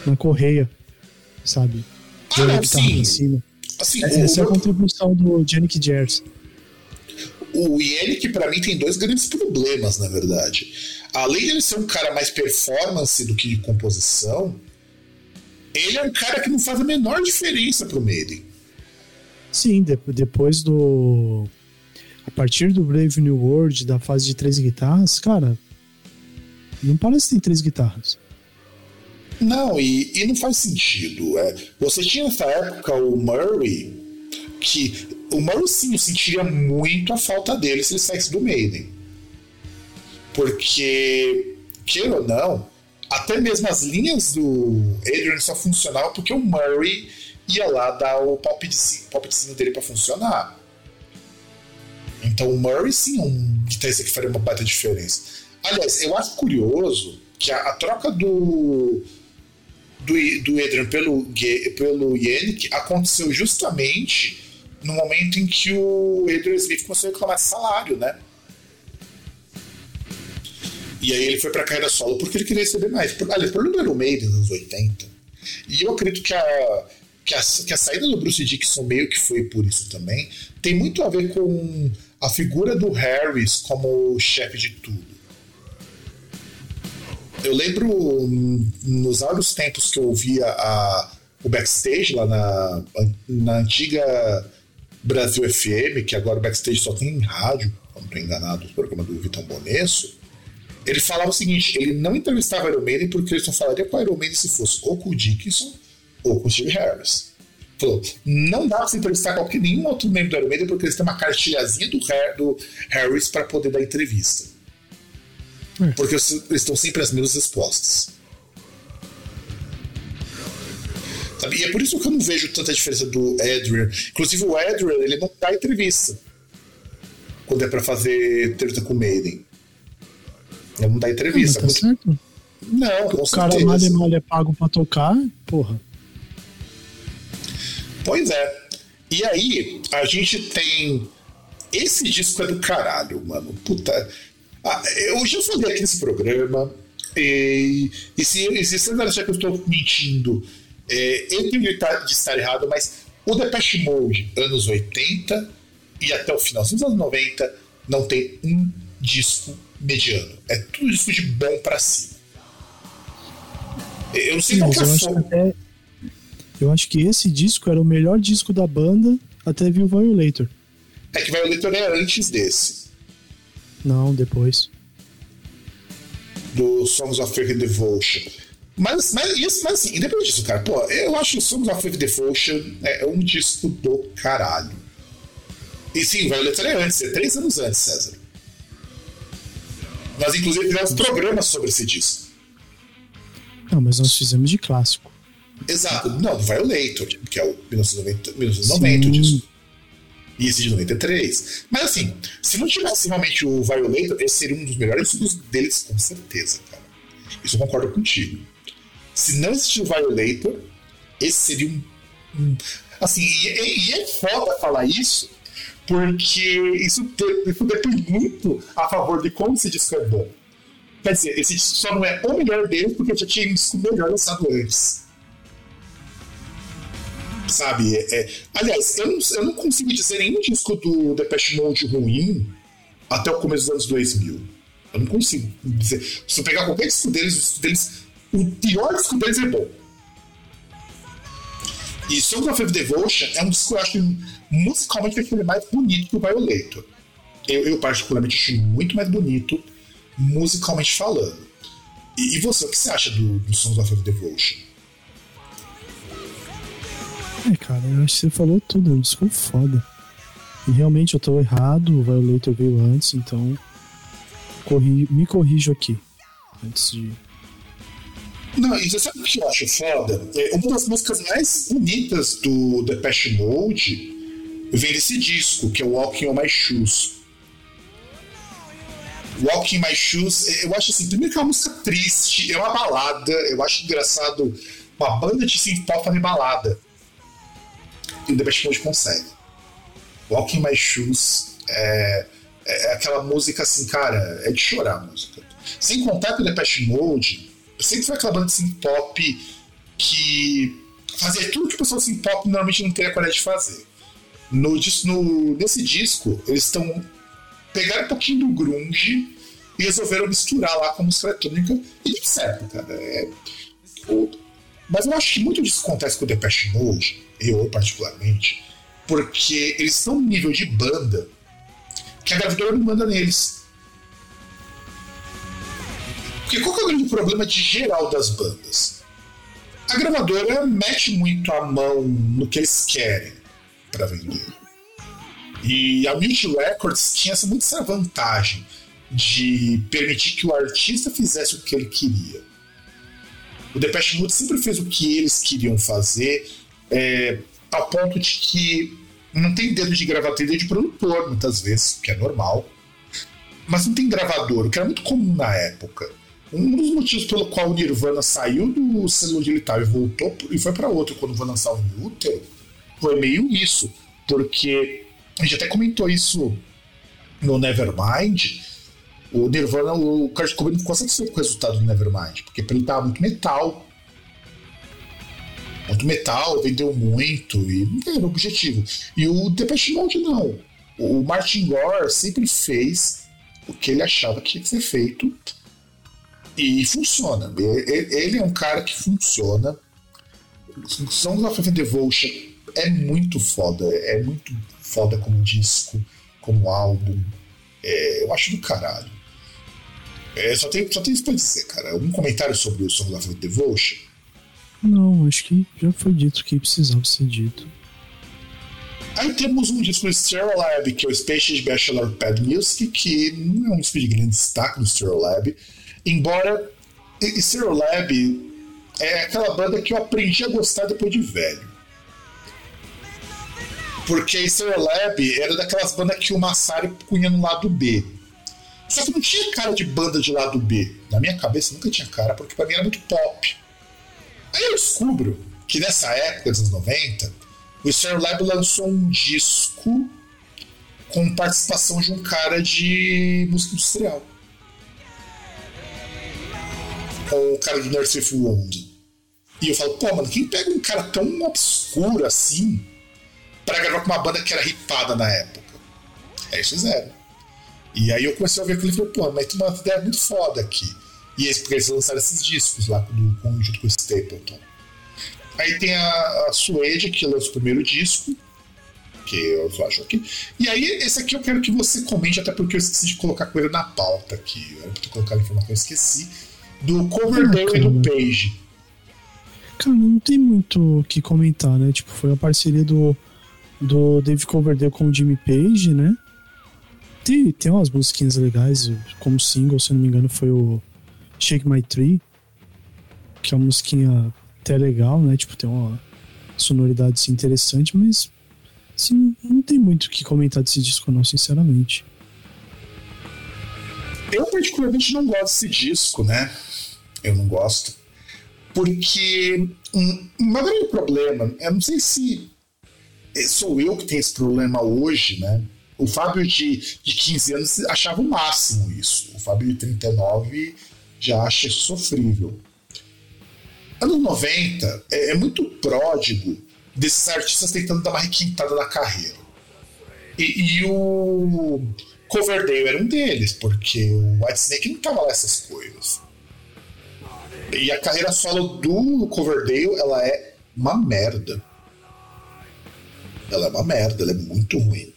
na correia, sabe? Ah, sim. Em cima. Assim, Essa é a contribuição do Yannick Jers o Yannick, para mim, tem dois grandes problemas, na verdade. Além de ele ser um cara mais performance do que de composição, ele é um cara que não faz a menor diferença pro Maiden. Sim, depois do. A partir do Brave New World, da fase de três guitarras, cara. Não parece que tem três guitarras. Não, e, e não faz sentido. É, você tinha nessa época o Murray, que o Mauricinho sentiria muito a falta dele se ele saísse do Maiden. Porque, queira ou não, até mesmo as linhas do Adrian só funcionavam porque o Murray ia lá dar o palpitezinho dele para funcionar. Então o Murray sim é um guitarrista que faria uma baita diferença. Aliás, eu acho curioso que a, a troca do, do, do Adrian pelo, pelo Yannick aconteceu justamente no momento em que o Adrian Smith começou a reclamar de salário, né? E aí ele foi pra carreira solo porque ele queria receber mais. Aliás, o problema era o Maiden nos anos 80. E eu acredito que a, que a, que a saída do Bruce Dixon meio que foi por isso também. Tem muito a ver com a figura do Harris como chefe de tudo. Eu lembro nos vários tempos que eu ouvia a, o backstage lá na, na antiga Brasil FM, que agora o backstage só tem em rádio, não estou enganado, o programa do Vitão Bonesso, ele falava o seguinte: ele não entrevistava Iron Maiden porque ele só falaria com Iron Maiden se fosse ou com o Dickinson ou com o Steve Harris. Falou: não dá pra se entrevistar qualquer nenhum outro membro do Iron Maiden porque eles têm uma cartilhazinha do, do Harris para poder dar entrevista. É. Porque eles estão sempre as menos expostas. Sabe? E é por isso que eu não vejo tanta diferença do Adrian. Inclusive, o Adrian, ele não dá entrevista quando é para fazer entrevista com o Maiden. Ele não dá entrevista. Não, tá certo. Não, com O cara mal e mal é pago pra tocar, porra. Pois é. E aí, a gente tem. Esse disco é do caralho, mano. Puta. Ah, eu já falei aqui nesse programa. E, e se, e se você achar que eu estou mentindo, é, eu tenho de estar errado, mas o Depeche Mode, anos 80 e até o final dos anos 90, não tem um disco mediano. É tudo disco de bom para cima. Eu não sei qual que é a até, eu acho que esse disco era o melhor disco da banda até vir o Violator. É que Violator é antes desse. Não, depois. Do Songs of Faith and Devotion. Mas, mas, isso, mas assim, independente disso, cara, pô, eu acho que o Songs of Faith and Devotion é um disco do caralho. E sim, Violator é antes, é três anos antes, César. Nós, inclusive, fizemos programas sobre esse disco. Não, mas nós fizemos de clássico. Exato. Não, do Violator, que é o 1990, 1990 o Sim. disco. E esse de 93. Mas assim, se não tivesse realmente o Violator, esse seria um dos melhores discos deles, com certeza, cara. Isso eu concordo contigo. Se não existisse o Violator, esse seria um. um- assim, e, e- e é foda falar isso, porque isso, de- isso depende muito a favor de como esse disco é bom. Quer dizer, esse disco só não é o melhor deles porque já tinha um disco melhor lançado antes. Sabe? É, é- aliás, eu não, eu não consigo dizer nenhum disco do Depeche Mode ruim até o começo dos anos 2000. Eu não consigo dizer. Se eu pegar qualquer disco deles, o disco deles, o pior disco deles é bom. E Songs of Devotion é um disco que eu acho musicalmente que ele é mais bonito que o Violator. Eu, eu particularmente acho muito mais bonito, musicalmente falando. E, e você, o que você acha do, do Songs of Devotion? É, cara, eu acho que você falou tudo, é um foda. E realmente eu tô errado, o Violator veio antes, então corri, me corrijo aqui. Antes de. Não, e você sabe o que eu acho foda? É, uma das músicas mais bonitas do Depeche Mode vem desse disco, que é Walking on My Shoes. Walking My Shoes, é, eu acho assim, primeiro que é uma música triste, é uma balada, eu acho engraçado uma banda de synth pop fazer balada. E o Depeche Mode consegue. Walking My Shoes é, é aquela música assim, cara, é de chorar a música. Sem contar que o Depeche Mode sempre foi aquela banda de synth pop que fazia tudo que o pessoal de synth pop normalmente não teria coragem de fazer. No, no- nesse disco, eles estão pegaram um pouquinho do grunge e resolveram misturar lá com música eletrônica e deu certo, cara. É, o- mas eu acho que muito disso acontece com o Depeche Mode, eu particularmente, porque eles estão num nível de banda que a gravadora não manda neles. Porque qual é o grande problema de geral das bandas? A gravadora mete muito a mão no que eles querem para vender. E a Mute Records tinha muito essa vantagem de permitir que o artista fizesse o que ele queria. O Depeche Mode sempre fez o que eles queriam fazer, é, a ponto de que não tem dedo de gravador, tem dedo de produtor, muitas vezes, que é normal, mas não tem gravador, o que era muito comum na época. Um dos motivos pelo qual o Nirvana saiu do selo onde ele estava e voltou e foi para outro quando foi lançar o Útero foi meio isso, porque a gente até comentou isso no Nevermind. O Nirvana, o Kurt Cobain ficou satisfeito com o resultado do Nevermind, porque ele tava muito metal. Muito metal, vendeu muito e não era o objetivo. E o Depeche Mode não. O Martin Gore sempre fez o que ele achava que tinha que ser feito e funciona. Ele é um cara que funciona. Songs of Devotion é muito foda. É muito foda como disco, como álbum. É, eu acho do caralho. É, só, tem, só tem isso pra dizer, cara. Um comentário sobre o Songs of Devotion. Não, acho que já foi dito que precisava ser dito. Aí temos um disco do Stereolab, que é o Space Bachelor Pad Music, que não é um disco de grande destaque do Stereolab, embora Stereolab é aquela banda que eu aprendi a gostar depois de velho. Porque Stereolab era daquelas bandas que o Massari punha no lado B. Só que não tinha cara de banda de lado B. Na minha cabeça nunca tinha cara, porque pra mim era muito pop. Aí eu descubro que nessa época dos anos 90, o Stereolab lançou um disco com participação de um cara de música industrial. O cara do Nurse Wound. E eu falo, pô, mano, quem pega um cara tão obscuro assim pra gravar com uma banda que era ripada na época? É isso fizeram. E aí eu comecei a ver aquilo e falei, pô, mas tem uma ideia muito foda aqui. E eles, porque eles lançaram esses discos lá do, com, junto com o Stapleton. Aí tem a, a Suede, que lança o primeiro disco, que eu acho aqui. E aí, esse aqui eu quero que você comente, até porque eu esqueci de colocar coisa na pauta aqui. Eu ter colocado informação que eu esqueci. Do Coverdale ah, e do Page. Cara, não tem muito o que comentar, né? Tipo, foi a parceria do, do Dave Coverdale com o Jimmy Page, né? Tem, tem umas musiquinhas legais, como single, se não me engano, foi o Shake My Tree, que é uma musiquinha até legal, né? Tipo, tem uma sonoridade assim, interessante, mas assim, não tem muito o que comentar desse disco, não, sinceramente. Eu particularmente não gosto desse disco, né? Eu não gosto. Porque um, um grande problema, eu não sei se sou eu que tenho esse problema hoje, né? O Fábio de, de 15 anos achava o máximo isso. O Fábio de 39 já acha sofrível. Anos 90 é, é muito pródigo desses artistas tentando dar uma requintada na carreira. E, e o Coverdale era um deles, porque o Whitesnake não tava lá essas coisas. E a carreira solo do Coverdale, ela é uma merda. Ela é uma merda, ela é muito ruim.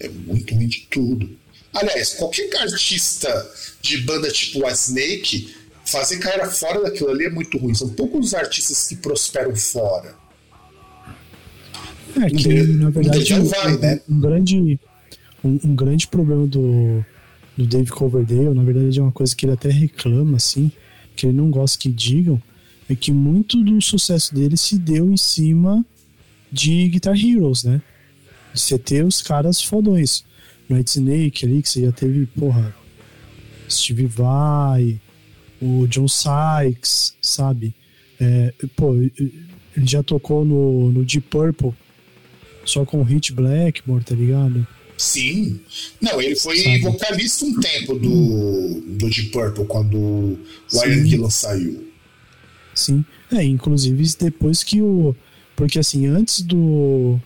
É muito ruim de tudo. Aliás, qualquer artista de banda tipo a Snake fazer carreira fora daquilo ali é muito ruim. São poucos os artistas que prosperam fora. É que, na verdade, um, vai, né? um, grande, um, um, grande problema do, do Dave Coverdale, na verdade, é uma coisa que ele até reclama, assim, que ele não gosta que digam, é que muito do sucesso dele se deu em cima de Guitar Heroes, né? Você ter os caras fodões. Night Snake ali, que você já teve, porra, Steve Vai, o John Sykes, sabe? É, pô, ele já tocou no, no Deep Purple só com o Hit Blackmore, tá ligado? Sim. Não, ele foi sabe? vocalista um tempo do, do Deep Purple quando o Ian Gillan saiu. Sim. É, inclusive depois que o. Porque assim, antes do.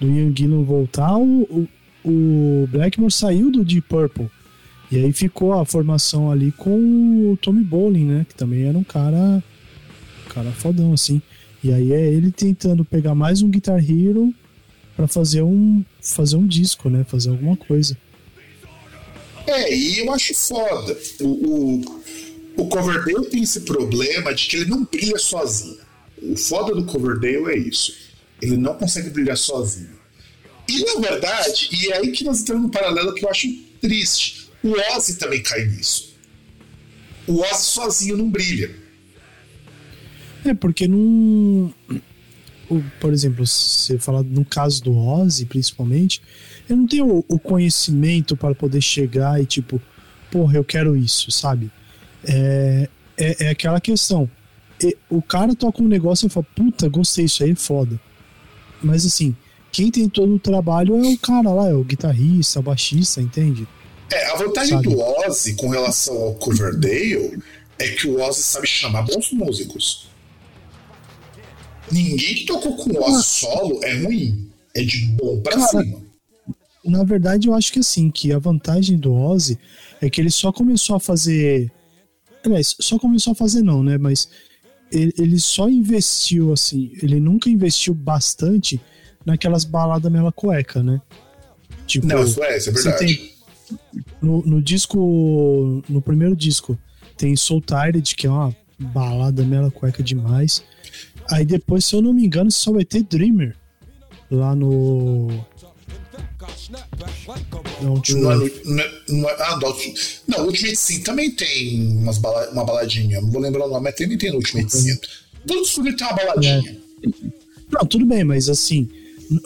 Do Ian Gillan voltar, o, o Blackmore saiu do Deep Purple. E aí ficou a formação ali com o Tommy Bolin, né? Que também era um cara. cara fodão, assim. E aí é ele tentando pegar mais um Guitar Hero para fazer um fazer um disco, né? Fazer alguma coisa. É, e eu acho foda. O, o, o Coverdale tem esse problema de que ele não brilha sozinho. O foda do Coverdale é isso. Ele não consegue brilhar sozinho. E na verdade, e é aí que nós entramos no paralelo que eu acho triste. O Ozzy também cai nisso. O Ozzy sozinho não brilha. É, porque não. Por exemplo, você fala no caso do Ozzy, principalmente, ele não tem o, o conhecimento para poder chegar e tipo, porra, eu quero isso, sabe? É, é, é aquela questão. o cara toca um negócio e fala, puta, gostei, isso aí é foda. Mas assim, quem tem todo o trabalho é o cara lá, é o guitarrista, o baixista, entende? É, a vantagem sabe? do Ozzy com relação ao Coverdale é que o Ozzy sabe chamar bons músicos. Ninguém que tocou com o Ozzy solo é ruim. É de bom pra cara, cima. Na verdade, eu acho que assim, que a vantagem do Ozzy é que ele só começou a fazer. Aliás, só começou a fazer não, né? Mas ele, só investiu assim, ele nunca investiu bastante naquelas baladas mela cueca, né? Tipo, Não, isso é, isso é verdade. Tem, no, no, disco, no primeiro disco, tem Soul Tired, que é uma balada mela cueca demais. Aí depois, se eu não me engano, só vai ter Dreamer lá no. Não, no, no, no, ah, não, Ultimate Sim também tem umas bala, uma baladinha. Não vou lembrar o nome, mas também tem no Ultimate Sim. Todo estúdio tem uma baladinha. É. Não, tudo bem, mas assim,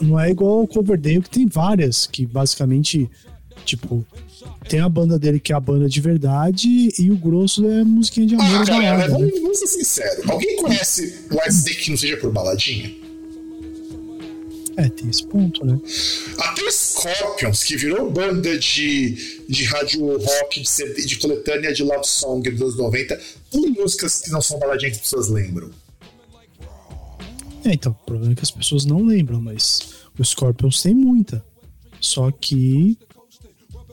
não é igual o Coverdale, que tem várias, que basicamente, tipo, tem a banda dele que é a banda de verdade e o grosso é musiquinha de amor. Ah, galera, balada, vamos, né? vamos ser sinceros. Alguém conhece White Snake que não seja por baladinha? É, tem esse ponto, né? Até o Scorpions, que virou banda de, de rádio rock, de, CD, de coletânea de love song dos anos 90, tem músicas que não são baladinhas que as pessoas lembram. É, então, o problema é que as pessoas não lembram, mas o Scorpions tem muita. Só que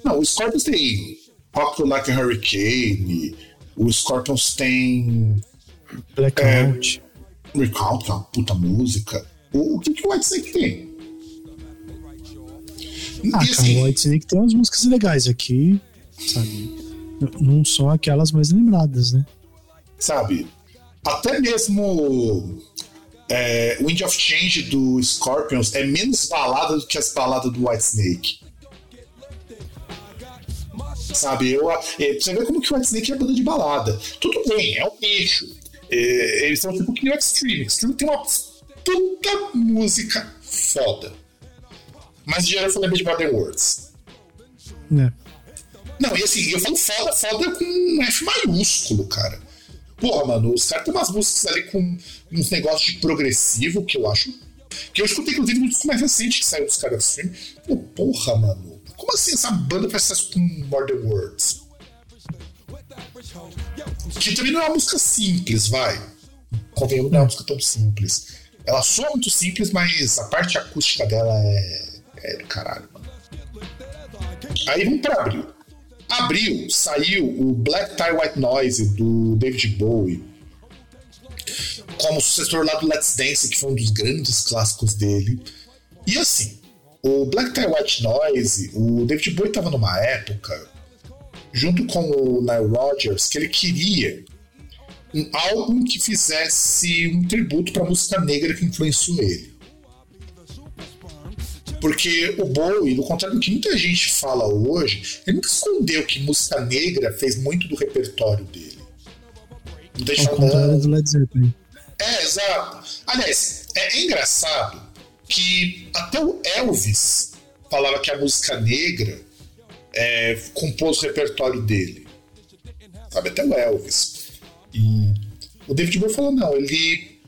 Não, o Scorpions tem Rock Like a Hurricane, o Scorpions tem. Blackout. É, Recount, que é uma puta música. O, que, que o White Snake tem? Ah, e, assim, cara, o White Snake tem umas músicas legais aqui, sabe? Não são aquelas mais lembradas, né? Sabe? Até mesmo é, Wind of Change do Scorpions é menos balada do que as baladas do White Snake. Sabe, eu, é, você vê como que o White Snake é banda de balada. Tudo bem, é um bicho. É, eles são tipo que o Extreme. Extreme tem uma puta música foda. Mas de geral eu falei de Modern Words. É. Não, e assim, eu falo foda, foda com um F maiúsculo, cara. Porra, mano, os caras têm umas músicas ali com uns negócios de progressivo que eu acho. Que eu escutei, inclusive, no disco mais recente que saiu dos caras do stream. Pô, porra, mano. Como assim essa banda faz sucesso com Modern Words? Que também não é uma música simples, vai. Convenhamos, não é uma música tão simples. Ela soa muito simples, mas a parte acústica dela é, é do caralho, mano. Aí vamos pra abril. Abril saiu o Black Tie White Noise do David Bowie como sucessor lá do Let's Dance, que foi um dos grandes clássicos dele. E assim, o Black Tie White Noise, o David Bowie estava numa época, junto com o Nile Rodgers, que ele queria um álbum que fizesse um tributo para a música negra que influenciou ele. Porque o Bowie, no contrário do que muita gente fala hoje, ele nunca escondeu que música negra fez muito do repertório dele. Não Ao contrário do Led Zeppelin. É, exato. Aliás, é, é engraçado que até o Elvis falava que a música negra é, compôs o repertório dele. Sabe, até o Elvis. E o David Bowie falou, não, ele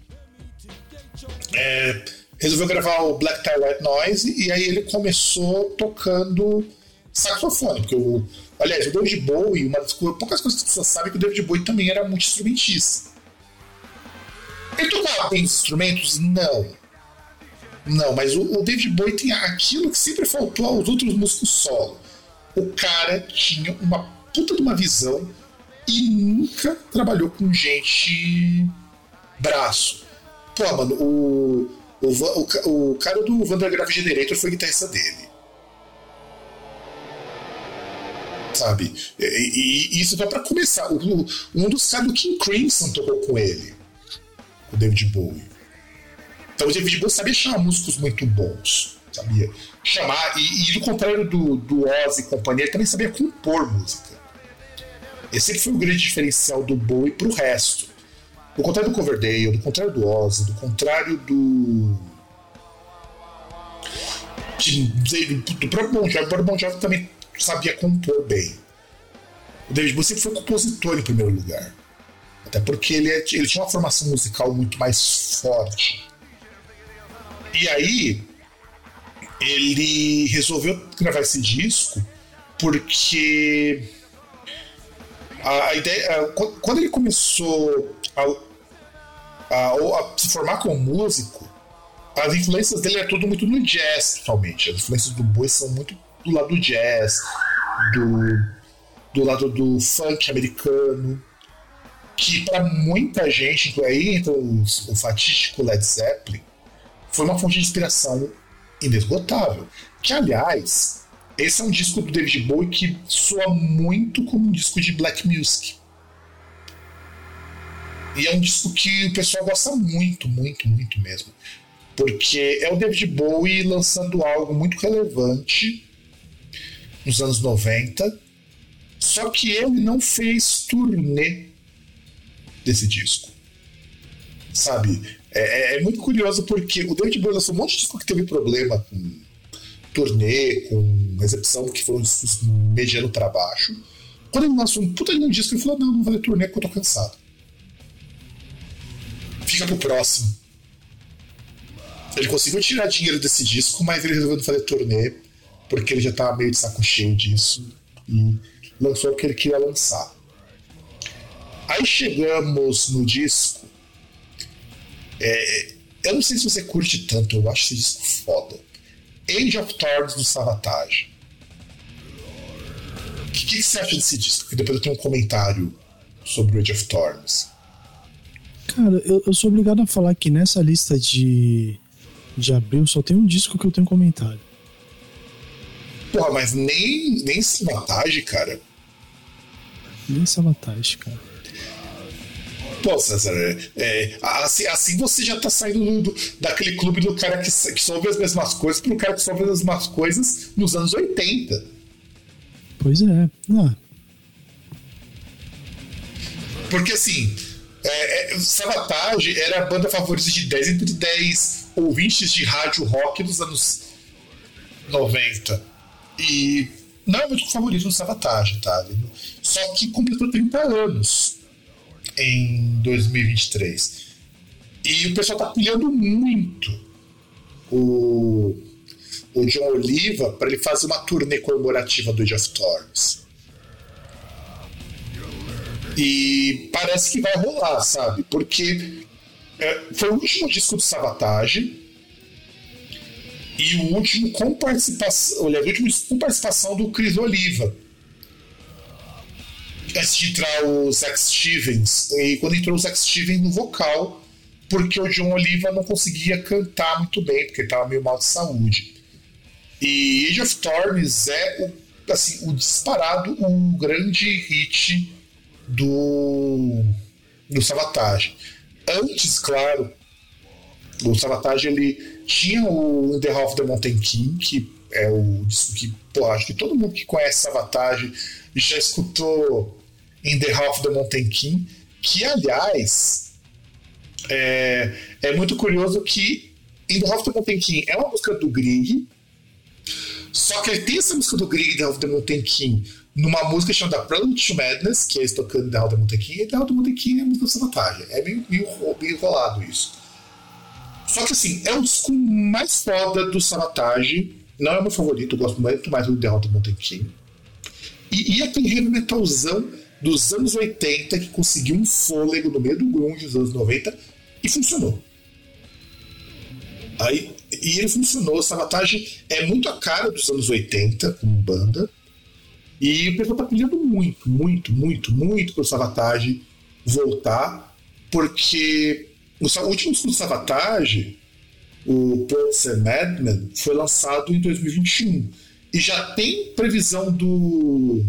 é, resolveu gravar o Black Tie White Noise e aí ele começou tocando saxofone, porque o, aliás, o David Bowie, uma das poucas coisas que pessoas sabem é que o David Bowie também era muito instrumentista. Ele tocava bem os instrumentos? Não. Não, mas o, o, David Bowie tem aquilo que sempre faltou aos outros músicos solo. O cara tinha uma puta de uma visão e nunca trabalhou com gente braço. Pô, mano, o, o, o, o cara do Vandergraaf Generator foi guitarrista dele. Sabe? E, e, e isso vai para começar. O, um dos caras do King Crimson tocou com ele, o David Bowie. Então o David Bowie sabia chamar músicos muito bons. Sabia chamar. E, e do contrário do, do Ozzy e companhia, ele também sabia compor música. Esse foi o grande diferencial do Bowie pro resto. Do contrário do Coverdale, do contrário do Ozzy, do contrário do. De, do próprio Bon Jovi, o próprio Bon Jovi também sabia compor bem. O David Bowie sempre foi compositor em primeiro lugar. Até porque ele, é, ele tinha uma formação musical muito mais forte. E aí, ele resolveu gravar esse disco porque a, ideia. Quando ele começou a, a, a se formar como músico, as influências dele é tudo muito no jazz, totalmente. As influências do Bowie são muito do lado do jazz, do, do lado do funk americano, que para muita gente, aí entra o, o fatídico Led Zeppelin, foi uma fonte de inspiração inesgotável. Que, aliás, esse é um disco do David Bowie que soa muito como um disco de black music. E é um disco que o pessoal gosta muito, muito, muito mesmo. Porque é o David Bowie lançando algo muito relevante nos anos 90. Só que ele não fez turnê desse disco. Sabe? É, é, é muito curioso porque o David Bowie lançou um monte de disco que teve problema com turnê, com recepção, que foram mediano para baixo. Quando ele lançou um puta de um disco, ele falou: Não, não fazer turnê porque eu tô cansado fica pro próximo. Ele conseguiu tirar dinheiro desse disco, mas ele resolveu fazer turnê, porque ele já tava meio de saco cheio disso. E lançou o que ele queria lançar. Aí chegamos no disco. É, eu não sei se você curte tanto, eu acho esse disco foda. Age of Thorns do Savatage. O que, que, você acha desse disco? Porque depois eu tenho um comentário sobre o Age of Thorns. Cara, eu, eu, sou obrigado a falar que nessa lista de, de abril só tem um disco que eu tenho comentário. Porra, mas nem, nem Sabotage, cara. Nem Sabotage, cara. Pô, César, é, assim, assim você já tá saindo do, do, daquele clube do cara que, que só ouve as mesmas coisas pro cara que só ouve as mesmas coisas nos anos 80. Pois é. Ah. Porque assim, é, é, Savatage era a banda favorita de 10 entre 10 ouvintes de rádio rock dos anos 90. E não é muito favorito do Savatage, tá? Só que completou 30 anos em 2023. E o pessoal tá pilhando muito o, o John Oliva para ele fazer uma turnê comemorativa do of Thorns. E parece que vai rolar, sabe? Porque é, foi o último disco do Sabotage e o último com participação, olha, o último com participação do Chris Oliva. Antes de entrar o Zack Stevens, e quando entrou o Zack Stevens no vocal, porque o John Oliva não conseguia cantar muito bem, porque estava meio mal de saúde. E Age of Thorns é o, assim, o disparado, um grande hit do, do Sabotage. Antes, claro, o Sabotage ele tinha o the Hall of the Mountain King, que é o disco que, pô, acho que todo mundo que conhece Sabotage já escutou In the Hall of the Mountain King, que aliás é, é muito curioso que the Hall of the Mountain King é uma música do Grieg, só que ele tem essa música do Grieg, The Hall of the Mountain King, numa música chamada Prelude to Madness, que é eles tocando The Hall of the Mountain King, e The Hall of the Mountain King é música do Sabotage. É meio, meio, meio enrolado isso. Só que assim, é o disco mais foda do Sabotage. Não é meu favorito, eu gosto muito mais do The Hall of the Mountain King. E, e aquele heavy metalzão dos anos 80 que conseguiu um fôlego no meio do grunge dos anos 90 e funcionou. Aí, e ele funcionou. Sabotage é muito a cara dos anos 80 como banda. E o pessoal tá pedindo muito, muito, muito, muito pro Sabotage voltar, porque o, último disco do Savatage, o Ports and Madman, foi lançado em 2021. E já tem previsão do.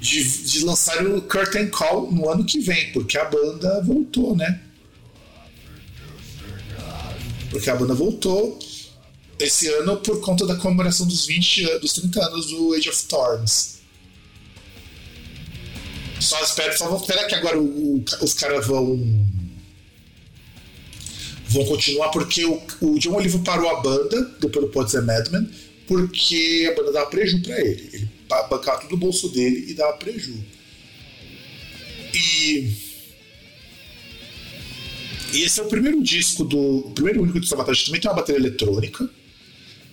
De, de lançar o Curtain Call no ano que vem, porque a banda voltou, né? Porque a banda voltou esse ano por conta da comemoração dos 20 dos 30 anos do Age of Thorns. Só espero, só vou esperar que agora o, os caras vão vão continuar porque o, o John Oliver parou a banda depois do Pods and Madman porque a banda dava preju para ele. Ele bancava tudo do bolso dele e dava preju. E e esse é o primeiro disco do. O primeiro único do Sabotage também tem uma bateria eletrônica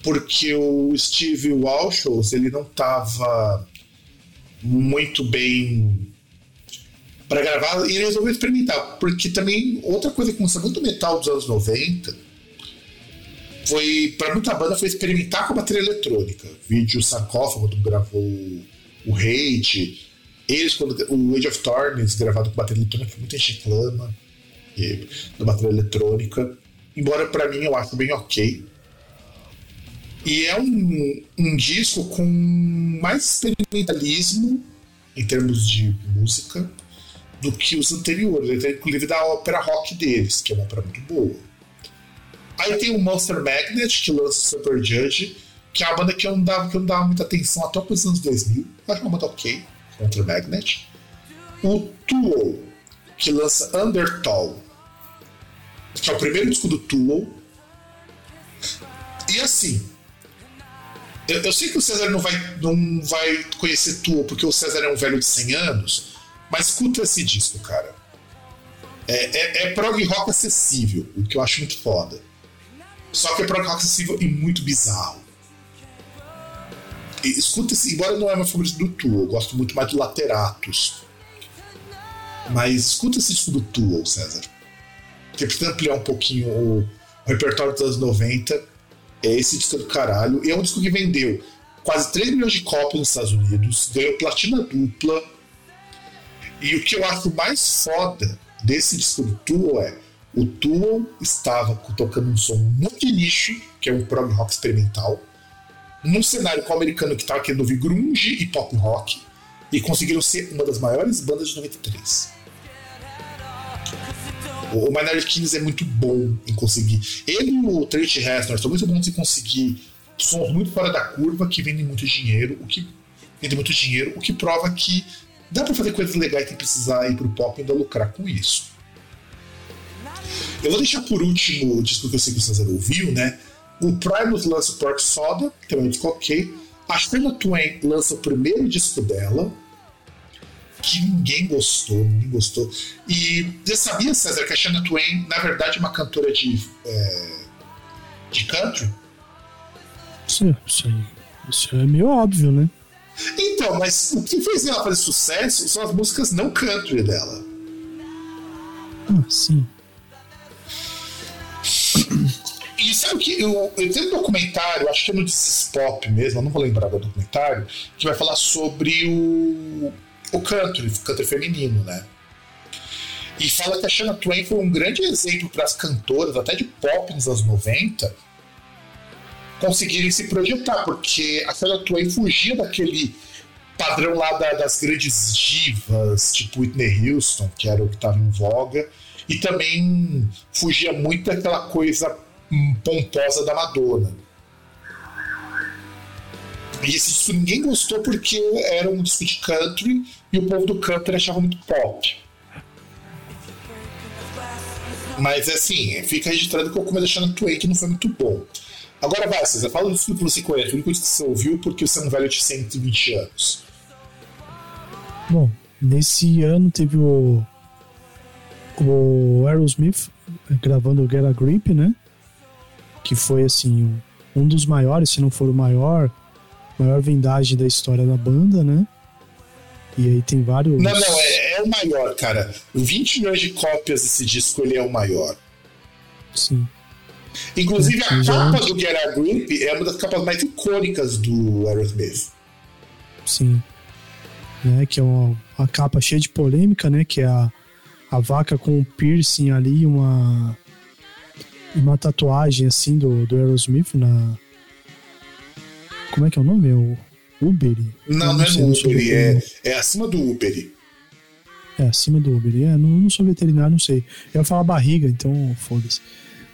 porque o Steve Walsh ele não estava muito bem para gravar e resolveu experimentar, porque também outra coisa que começou muito metal dos anos 90 foi para muita banda foi experimentar com a bateria eletrônica. Vídeo sarcófago quando gravou o Hate, eles quando o Age of Thorns gravado com bateria eletrônica, muita gente reclama da bateria eletrônica. Embora para mim eu acho bem ok. E é um, um disco com mais experimentalismo em termos de música do que os anteriores, inclusive da ópera rock deles, que é uma ópera muito boa. Aí tem o Monster Magnet, que lança o Super Judge, que é uma banda que eu não dava, que eu não dava muita atenção até os anos 2000. Acho uma banda ok, Monster Magnet. O Tool, que lança Undertow, que é o primeiro disco do Tool. E assim, eu, eu, sei que o César não vai, não vai conhecer Tool, porque o César é um velho de 100 anos, mas escuta esse disco, cara. É, é, é prog rock acessível, o que eu acho muito foda. Só que é prog rock acessível e muito bizarro. E, escuta esse, embora não é meu favorito do Tool, eu gosto muito mais do Lateratus. Mas escuta esse disco do Tool, César. Porque precisa ampliar um pouquinho o, o repertório dos anos 90 é esse disco do caralho. E é um disco que vendeu quase 3 milhões de cópias nos Estados Unidos, ganhou platina dupla. E o que eu acho mais foda desse disco do Tool é o Tool estava tocando um som muito nicho, que é um prog rock experimental, num cenário com o americano que estava querendo ouvir grunge e pop rock, e conseguiram ser uma das maiores bandas de 93. O Minority Kings é muito bom em conseguir. Ele e o Trent Reznor são muito bons em conseguir sons muito fora da curva que vendem muito dinheiro, o que vendem muito dinheiro, o que prova que dá para fazer coisas legais sem precisar ir pro pop e ainda lucrar com isso. Eu vou deixar por último o disco que eu sei que o César ouviu, né? O Primus lança o Pork Soda, que disco ok. A Shania Twain lança o primeiro disco dela, que ninguém gostou, ninguém gostou. E você sabia, César, que a Shania Twain, na verdade, é uma cantora de, é, de country? Sim, isso, aí, isso é meio óbvio, né? Então, mas o que fez ela fazer sucesso são as músicas não country dela. Ah, sim. E sabe que? Eu, eu tenho um documentário, acho que é no Pop mesmo, eu não vou lembrar do documentário, que vai falar sobre o, o country, o country feminino, né? E fala que a Shania Twain foi um grande exemplo para as cantoras, até de pop nos anos 90, conseguirem se projetar, porque a Shania Twain fugia daquele padrão lá da, das grandes divas, tipo Whitney Houston, que era o que estava em voga, e também fugia muito daquela coisa pomposa da Madonna. E esse disco ninguém gostou porque era um disco de country e o povo do country achava muito pop. Mas assim, fica registrado que eu comecei deixando Twain que não foi muito bom. Agora vai, César, fala do disco que você conhece, o único que você ouviu porque você é um velho de 120 anos. Bom, nesse ano teve o, o Aerosmith gravando o Get a Grip, né? Que foi assim, um dos maiores, se não for o maior, maior vendagem da história da banda, né? E aí tem vários. Não, não, é, é o maior, cara. 20 milhões de cópias desse disco, ele é o maior. Sim. Inclusive, a capa do Get a Grip é uma das capas mais icônicas do Aerosmith. Sim. Né, que é uma, uma capa cheia de polêmica, né? Que é a, a vaca com um piercing ali, uma uma tatuagem assim do, do Aerosmith na. Como é que é o nome? É o Uberi? Não, não, não é no Uberi, é, é acima do Uberi. É, acima do Uberi. É, não, não sou veterinário, não sei. Eu ia falar barriga, então foda-se.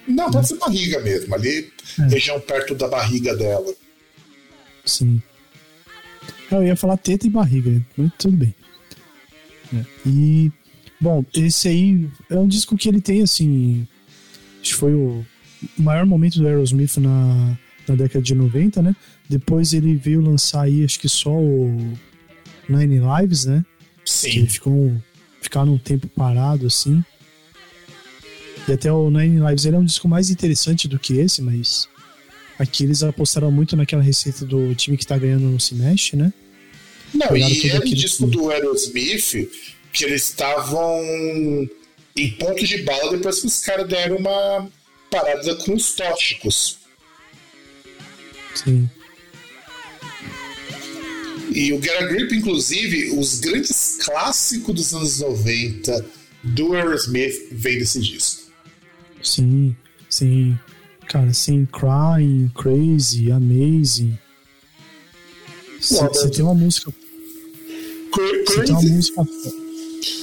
Não, pode é. ser barriga mesmo, ali, é. região perto da barriga dela. Sim. Eu ia falar teta e barriga, mas tudo bem. É. E, bom, esse aí é um disco que ele tem, assim, Acho que foi o maior momento do Aerosmith na, na década de 90, né? Depois ele veio lançar aí, acho que só o Nine Lives, né? Sim. Que ficou ficaram um tempo parado assim. E até o Nine Lives ele é um disco mais interessante do que esse, mas aqui eles apostaram muito naquela receita do time que tá ganhando no se mexe, né? Não, Pegaram e o disco que... do Aerosmith que eles estavam em pontos de bala depois que os caras deram uma parada com os tóxicos. Sim. E o Get a Grip, inclusive, os grandes clássicos dos anos 90 do Aerosmith vem desse disco. Sim, sim. Cara, sim, Crying, Crazy, Amazing. Você tem uma música. Você tem uma música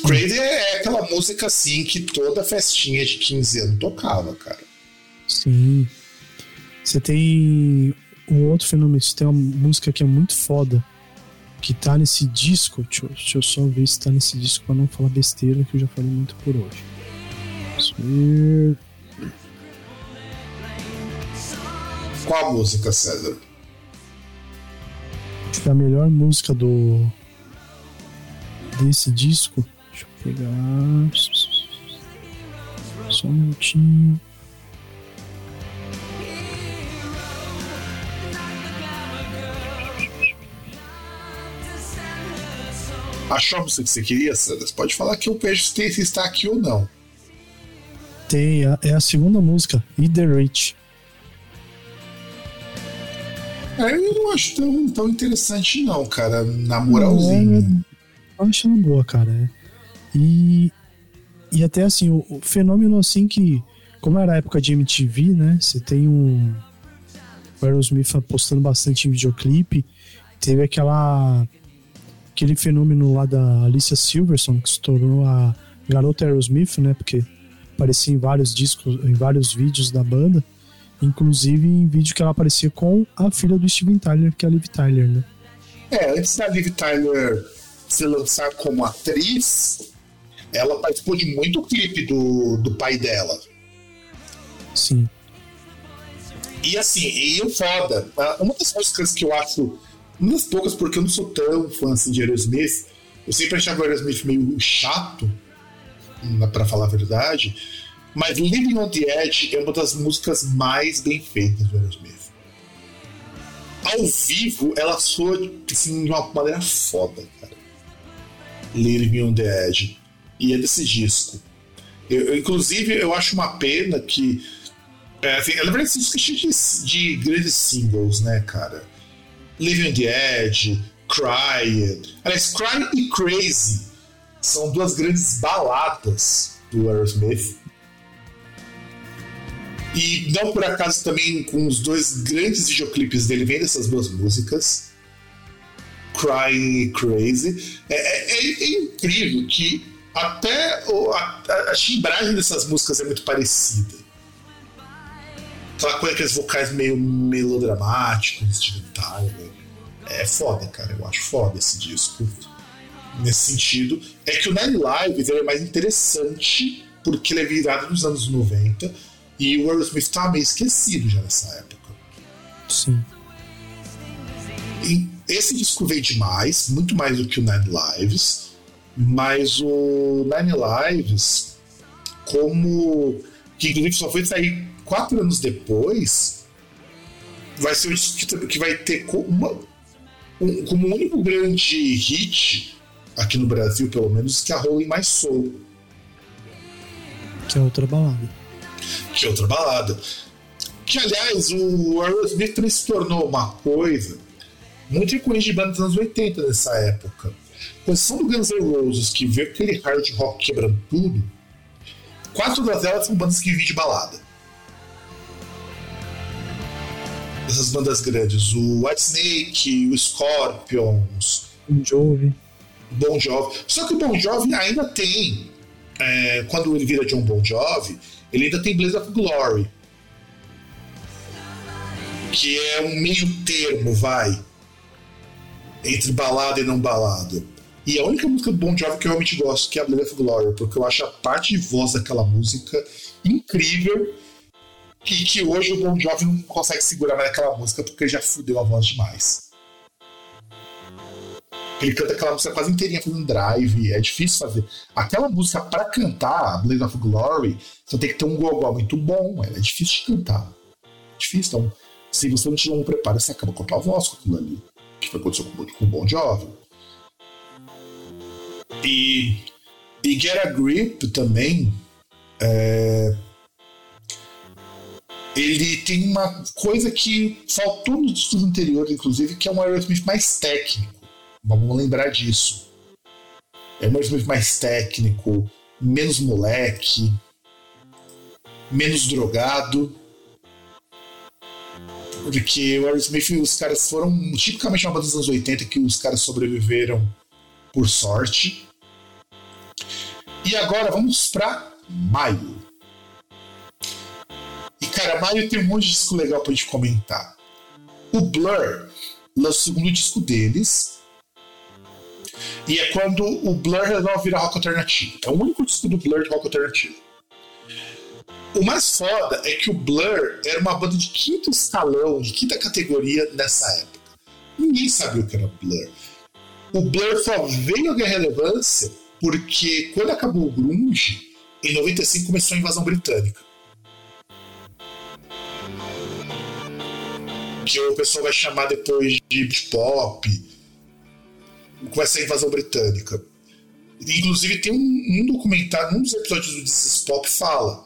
Crazy é aquela música assim que toda festinha de 15 anos tocava, cara. Sim. Você tem um outro fenômeno, você tem uma música que é muito foda, que tá nesse disco. Deixa eu, deixa eu só ver se tá nesse disco pra não falar besteira, que eu já falei muito por hoje. Qual a música, César? É a melhor música do desse disco. Deixa eu pegar. Só um minutinho. Achou a música que você queria, Sanders? Pode falar que eu vejo se está aqui ou não. Tem, é a segunda música, Eat the Rich. É, eu não acho tão, tão interessante, não, cara. Na moralzinha. Eu acho uma boa, cara. É. E, e até assim, o, o, fenômeno assim que. Como era a época de MTV, né? Você tem um. O Aerosmith apostando bastante em videoclipe. Teve aquela. Aquele fenômeno lá da Alicia Silverson, que se tornou a garota Aerosmith, né? Porque aparecia em vários discos, em vários vídeos da banda. Inclusive em vídeo que ela aparecia com a filha do Steven Tyler, que é a Liv Tyler, né? É, antes da Liv Tyler se lançar como atriz, ela participou de muito clipe do, do pai dela. Sim. E assim, e o foda, uma das músicas que eu acho, uma das poucas, porque eu não sou tão fã assim, de Aerosmith, eu sempre achava o Aerosmith meio chato, para falar a verdade, mas Living on the Edge é uma das músicas mais bem feitas do Aerosmith. Ao vivo, ela soa assim, de uma maneira foda, cara. Living on the Edge. E é desse disco. Eu, eu, inclusive, eu acho uma pena que. É, assim, na verdade, esse disco é de, de grandes singles, né, cara? Living on the Edge, Cry. Aliás, Cry e Crazy são duas grandes baladas do Aerosmith. E não por acaso também com os dois grandes videoclipes dele vem dessas duas músicas. Crying Crazy. É, é, é, incrível que até o, a, a, timbragem dessas músicas é muito parecida. Aquela coisa, aqueles vocais meio melodramáticos, Steven Tyler. É foda, cara. Eu acho foda esse disco. Nesse sentido. É que o Nine Lives é mais interessante porque ele é virado nos anos 90 e o Aerosmith tá meio esquecido já nessa época. Sim. E esse disco veio demais, muito mais do que o Nine Lives, mas o Nine Lives, como que inclusive só foi sair quatro anos depois, vai ser um disco que vai ter como, um, como único grande hit aqui no Brasil, pelo menos, que é a Rolling Mais Soul. Que é outra balada que outra balada. Que, aliás, o Aerosmith se tornou uma coisa muito recorrente de bandas dos anos 80 nessa época. Com exceção do Guns N' Roses, que veio aquele hard rock quebrando tudo, quase todas elas são bandas que vivem de balada. Essas bandas grandes, o White Snake, o Scorpions, Bon Jovi. Bon Jovi. Só que o Bon Jovi ainda tem, é, quando ele vira John Bon Jovi, ele ainda tem Blaze of Glory. Que é um meio termo, vai. Entre balada e não balada. E a única música do Bon Jovi que eu realmente gosto que é a Blaze of Glory, porque eu acho a parte de voz daquela música incrível. E que hoje o Bon Jovi não consegue segurar mais aquela música porque já fudeu a voz demais. Ele canta aquela música quase inteirinha fazendo drive, é difícil fazer. Aquela música para cantar, Blade of Glory, você tem que ter um gogó muito bom, é difícil de cantar. Difícil, então, se você não tiver um preparo, você acaba com a tua voz com aquilo ali. Que aconteceu com, com o Bon Jovi. E, e Get a Grip também, é, ele tem uma coisa que faltou nos discos anteriores, inclusive, que é um Aerosmith mais técnico. Vamos lembrar disso. É mais, mais técnico, menos moleque, menos drogado. Porque o Aerosmith, os caras foram tipicamente uma banda dos anos 80 que os caras sobreviveram por sorte. E agora vamos para maio. E cara, maio tem um monte de disco legal pra gente comentar. O Blur lançou o segundo disco deles, e é quando o Blur resolve virar rock alternativo. É o único disco do Blur de rock alternativo. O mais foda é que o Blur era uma banda de quinto escalão, de quinta categoria nessa época. Ninguém sabia o que era Blur. O Blur só veio a ganhar relevância porque quando acabou o Grunge, em 95 começou a invasão britânica. Que o pessoal vai chamar depois de pop, com essa invasão britânica. Inclusive tem um, um documentário, um dos episódios do This Pop fala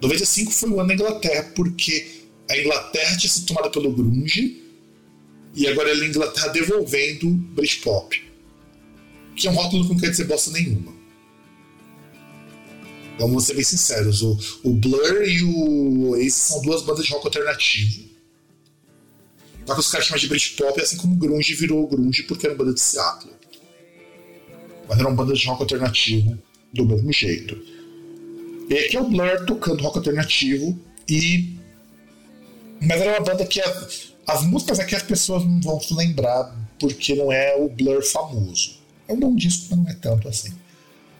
95 foi o ano da Inglaterra, porque a Inglaterra tinha sido tomada pelo grunge e agora a Inglaterra devolvendo Britpop. Que é um rótulo que não quer dizer bosta nenhuma. Vamos ser bem sinceros, o, o Blur e o Oasis são duas bandas de rock alternativo. Só que os caras chamam de Britpop, assim como o Grunge virou Grunge porque era uma banda de Seattle. Mas era uma banda de rock alternativo do mesmo jeito. E aqui é o Blur tocando rock alternativo e. Mas era uma banda que a... as músicas aqui as pessoas não vão se lembrar porque não é o Blur famoso. É um bom disco, mas não é tanto assim.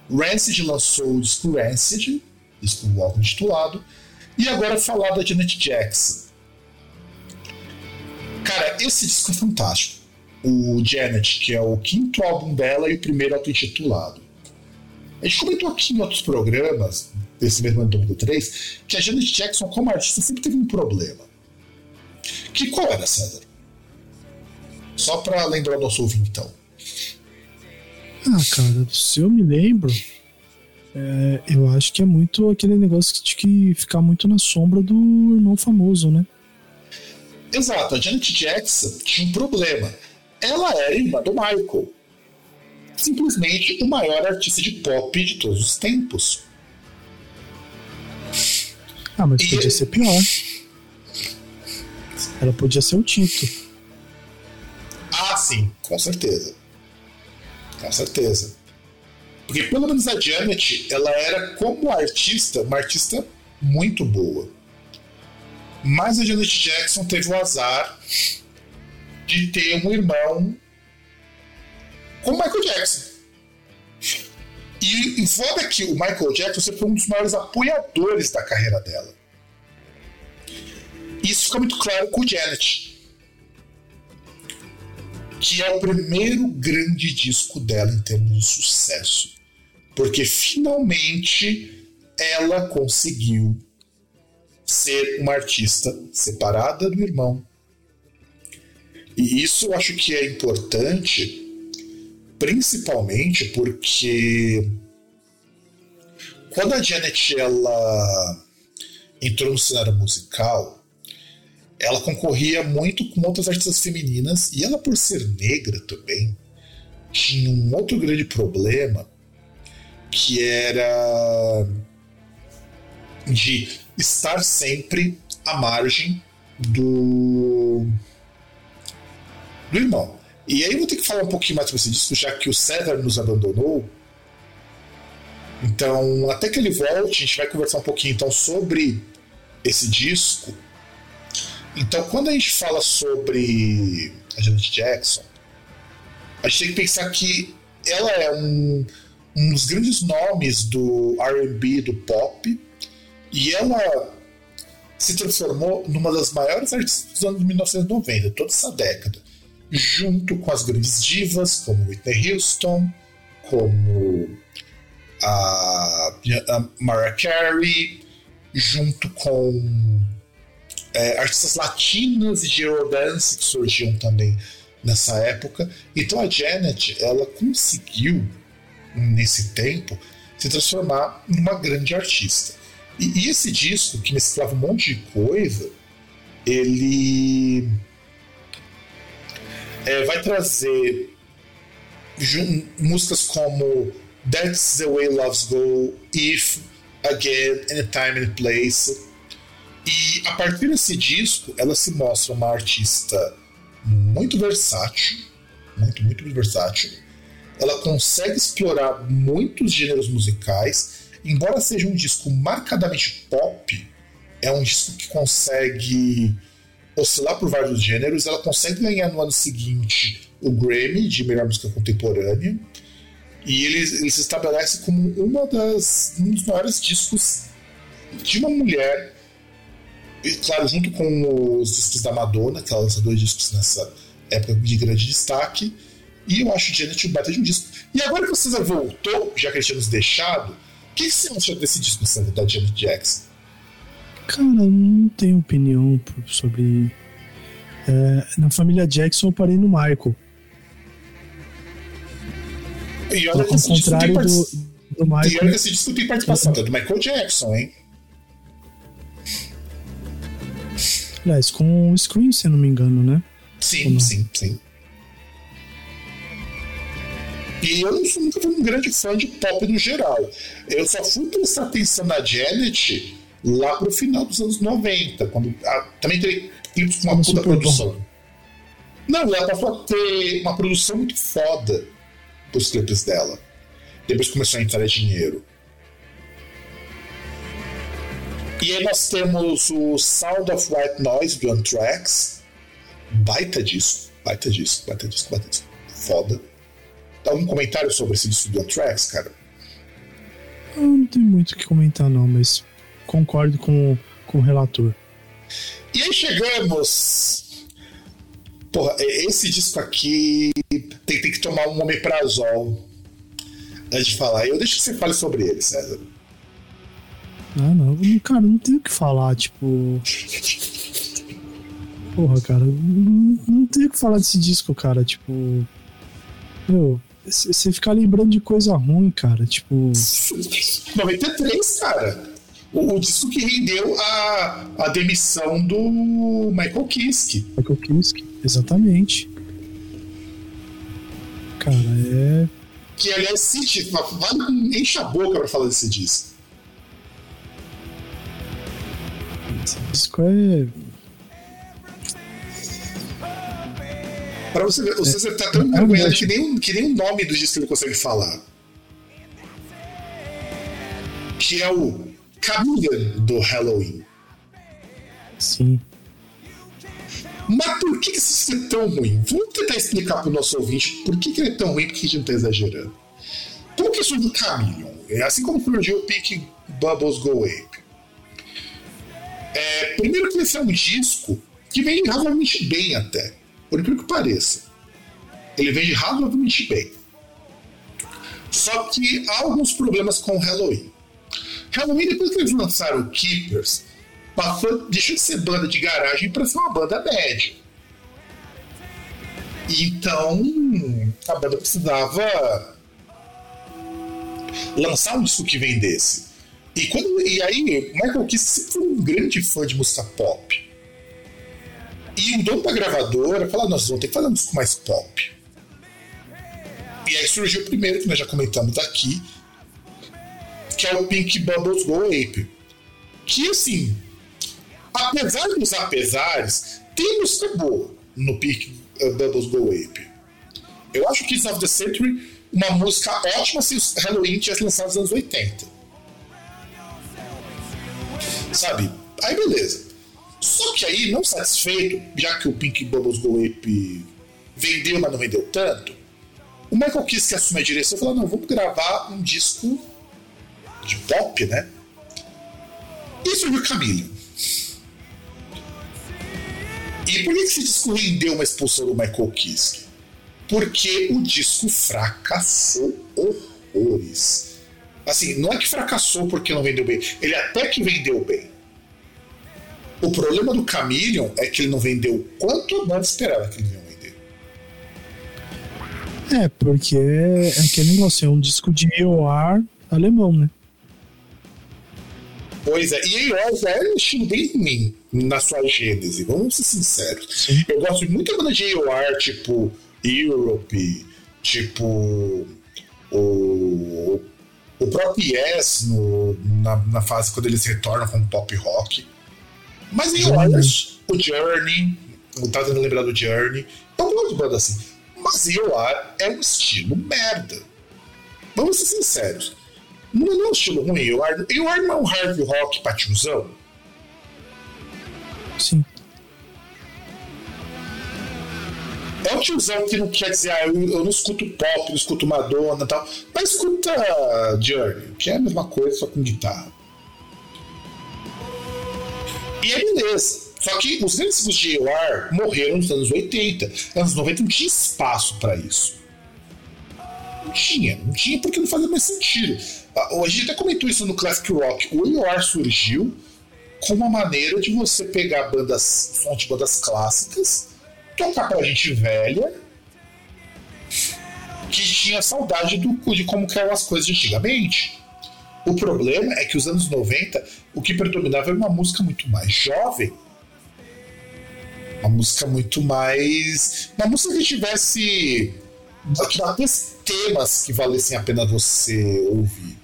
Rancid lançou o disco Rancid, disco álbum titulado, e agora falar da Janet Jackson. Cara, esse disco é fantástico. O Janet, que é o quinto álbum dela e o primeiro auto-intitulado. A gente comentou aqui em outros programas, desse mesmo ano 2003, que a Janet Jackson, como artista, sempre teve um problema. Que qual era, César? Só para lembrar o nosso ouvinte, então. Ah, cara, se eu me lembro, é, eu acho que é muito aquele negócio de que ficar muito na sombra do irmão famoso, né? Exato, a Janet Jackson tinha um problema. Ela era irmã do Michael. Simplesmente o maior artista de pop de todos os tempos. Ah, mas podia ser pior. Ela podia ser o Tito. Ah, sim, com certeza. Com certeza. Porque pelo menos a Janet, ela era como artista, uma artista muito boa. Mas a Janet Jackson teve o azar de ter um irmão com o Michael Jackson. E, e foda que o Michael Jackson sempre foi um dos maiores apoiadores da carreira dela. Isso fica muito claro com o Janet. Que é o primeiro grande disco dela em termos de sucesso. Porque finalmente ela conseguiu ser uma artista separada do irmão. E isso eu acho que é importante, principalmente porque quando a Janet ela entrou no cenário musical, ela concorria muito com outras artistas femininas e ela por ser negra também tinha um outro grande problema que era de estar sempre à margem do, do irmão. E aí vou ter que falar um pouquinho mais sobre esse disco, já que o César nos abandonou. Então, até que ele volte, a gente vai conversar um pouquinho então sobre esse disco. Então, quando a gente fala sobre a Janet Jackson, a gente tem que pensar que ela é um, um dos grandes nomes do R&B, do pop, e ela se transformou numa das maiores artistas dos anos 1990, toda essa década, junto com as grandes divas como Whitney Houston, como a, a Mariah Carey, junto com é, artistas latinas de Eurodance que surgiam também nessa época. Então a Janet, ela conseguiu, nesse tempo, se transformar numa grande artista. E, e esse disco, que mesclava um monte de coisa, ele é, vai trazer músicas como That's the Way Loves Go, If, Again, Anytime and Place. E a partir desse disco, ela se mostra uma artista muito versátil, muito, muito versátil. Ela consegue explorar muitos gêneros musicais embora seja um disco marcadamente pop, é um disco que consegue oscilar por vários gêneros. Ela consegue ganhar no ano seguinte o Grammy de melhor música contemporânea. E ele, ele se estabelece como uma das, um dos maiores discos de uma mulher. E, claro, junto com os discos da Madonna, que ela lançou dois discos nessa época de grande destaque. E eu acho Janet um baita de um disco. E agora que o César voltou, já que ele tinha nos deixado, o que você acha desse disco da Janet Jackson? Cara, não tenho opinião sobre. É, na família Jackson eu parei no Michael. E olha que esse contrário do, do Michael. E olha que esse disco tem participação do Michael Jackson, hein? Aliás, com o Scream, se eu não me engano, né? Sim, sim, sim. E eu nunca fui um grande fã de pop no geral. Eu só fui prestar atenção na Janet lá pro final dos anos 90, quando ah, também tem clipes com uma puta produção. Bom. Não, ela passou a ter uma produção muito foda pros clipes dela. Depois começou a entrar dinheiro. E aí nós temos o Sound of White Noise do Anthrax. Baita disco, baita disco, baita disco, baita disco. Foda. Dá um comentário sobre esse disco do Anthrax, cara? Eu não tenho muito o que comentar, não, mas concordo com, com o relator. E aí chegamos. Porra, esse disco aqui tem, tem que tomar um omeprazol antes de falar. Eu deixo que você fale sobre ele, César. Ah, não. Cara, não tenho o que falar, tipo. Porra, cara, não, não tenho o que falar desse disco, cara. Tipo. Meu, você ficar lembrando de coisa ruim, cara. Tipo. 93, cara. O, o disco que rendeu a, a demissão do Michael Kiske. Michael Kiske, exatamente. Cara, é. Que aliás, City, enche a boca pra falar desse disco. Esse disco é Pra você ver, o César tá tão envergonhado que nem, que nem o nome do disco ele consegue falar. Que é o Chameleon do Halloween. Sim. Mas por que disco é tão ruim? Vamos tentar explicar pro nosso ouvinte por que, que ele é tão ruim, porque a gente não tá exagerando. Por que isso do Chameleon? É assim como surgiu o Pick Bubbles Go Ape. É, primeiro que esse é um disco que vem razoavelmente bem até. Por incrível que pareça, ele vende razoavelmente bem. Só que há alguns problemas com o Halloween. Halloween, depois que eles lançaram o Keepers, passou, deixou de ser banda de garagem para ser uma banda média. Então, a banda precisava lançar um disco que vendesse. E, quando, e aí, Michael Kiss sempre foi um grande fã de música pop. E o dono da gravadora falou: nós vamos ter que fazer um disco mais pop. E aí surgiu o primeiro, que nós já comentamos aqui, que é o Pink Bubbles Go Ape. Que assim, apesar dos apesares, tem música boa no Pink uh, Bubbles Go Ape. Eu acho que Kids of the Century uma música ótima se Halloween tivesse lançado nos anos 80. Sabe? Aí beleza. Só que aí, não satisfeito, já que o Pink Bubbles Go Ape vendeu, mas não vendeu tanto, o Michael Kiss que assume a direção falou: não, vamos gravar um disco de pop, né? E surgiu Camille. E por que esse disco rendeu uma expulsão do Michael Kiske? Porque o disco fracassou horrores. Assim, não é que fracassou porque não vendeu bem, ele até que vendeu bem. O problema do Chameleon é que ele não vendeu quanto a banda esperava que ele ia vender. É, porque é aquele negócio, é um disco de EOR alemão, né? Pois é, e EOR já é um estilo bem ruim na sua gênese, vamos ser sinceros. Sim. Eu gosto muito da banda de EOR, tipo Europe, tipo o, o próprio Yes no, na, na fase quando eles retornam com pop rock. Mas em Oars, o Journey, não tá tentando lembrar do Journey, eu gosto de banda assim. Mas Yoar é um estilo merda. Vamos ser sinceros. Não é um estilo ruim. Yoar, Yoar não é um hard rock patiozão? Sim. É um tiozão que não quer dizer, ah, eu, eu não escuto pop, não escuto Madonna e tal, mas escuta Journey, que é a mesma coisa, só com guitarra. E é beleza. Só que os grandes de AOR morreram nos anos 80. Anos 90 não tinha espaço para isso. Não tinha, não tinha porque não fazia mais sentido. A gente até comentou isso no Classic Rock. O AOR surgiu como uma maneira de você pegar bandas, som de bandas clássicas, tocar pra gente velha, que tinha saudade do, de como eram as coisas antigamente. O problema é que os anos 90, o que predominava era uma música muito mais jovem Uma música muito mais. Uma música que tivesse. que batesse temas que valessem a pena você ouvir.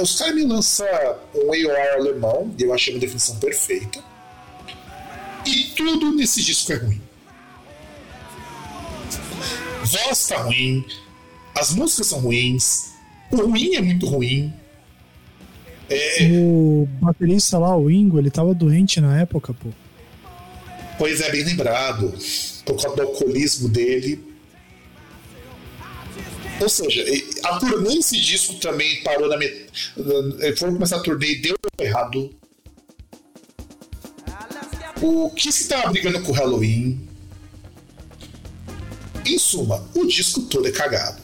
Os caras me lançam um AOR alemão, e eu achei uma definição perfeita. E tudo nesse disco é ruim. Voz tá ruim, as músicas são ruins, o ruim é muito ruim. É... O baterista lá, o Ingo, ele tava doente na época, pô. Pois é, bem lembrado. Por causa do alcoolismo dele. Ou seja, a turnê esse disco também parou na metade. Foram começar a turnê e deu errado. O Kiss tava brigando com o Halloween. Em suma, o disco todo é cagado.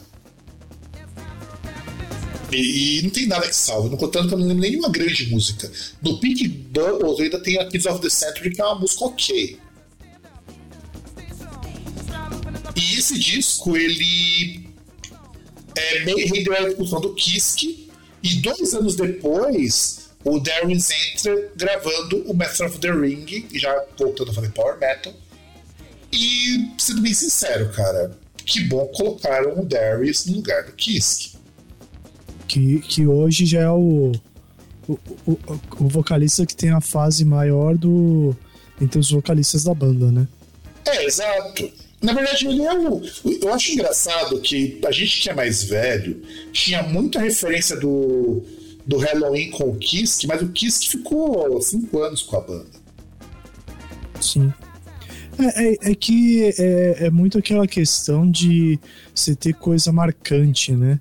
E, e, não tem nada que salve. Não contando que eu não lembro nenhuma grande música. No Pink Bubbles ainda tem a Kids of the Century, que é uma música ok. E esse disco, ele é meio rendeu a discussão do Kiske. E dois anos depois, o Darius entra gravando o Master of the Ring, já voltando a fazer Power Metal. E, sendo bem sincero, cara, que bom colocaram o Darius no lugar do Kiske que, que hoje já é o, o, o, o, vocalista que tem a fase maior do entre os vocalistas da banda, né? É, exato. Na verdade, ele é o. Eu acho engraçado que a gente que é mais velho tinha muita referência do, do Halloween com o Kiss, mas o Kiss ficou cinco anos com a banda. Sim. É, é, é que é, é, muito aquela questão de você ter coisa marcante, né?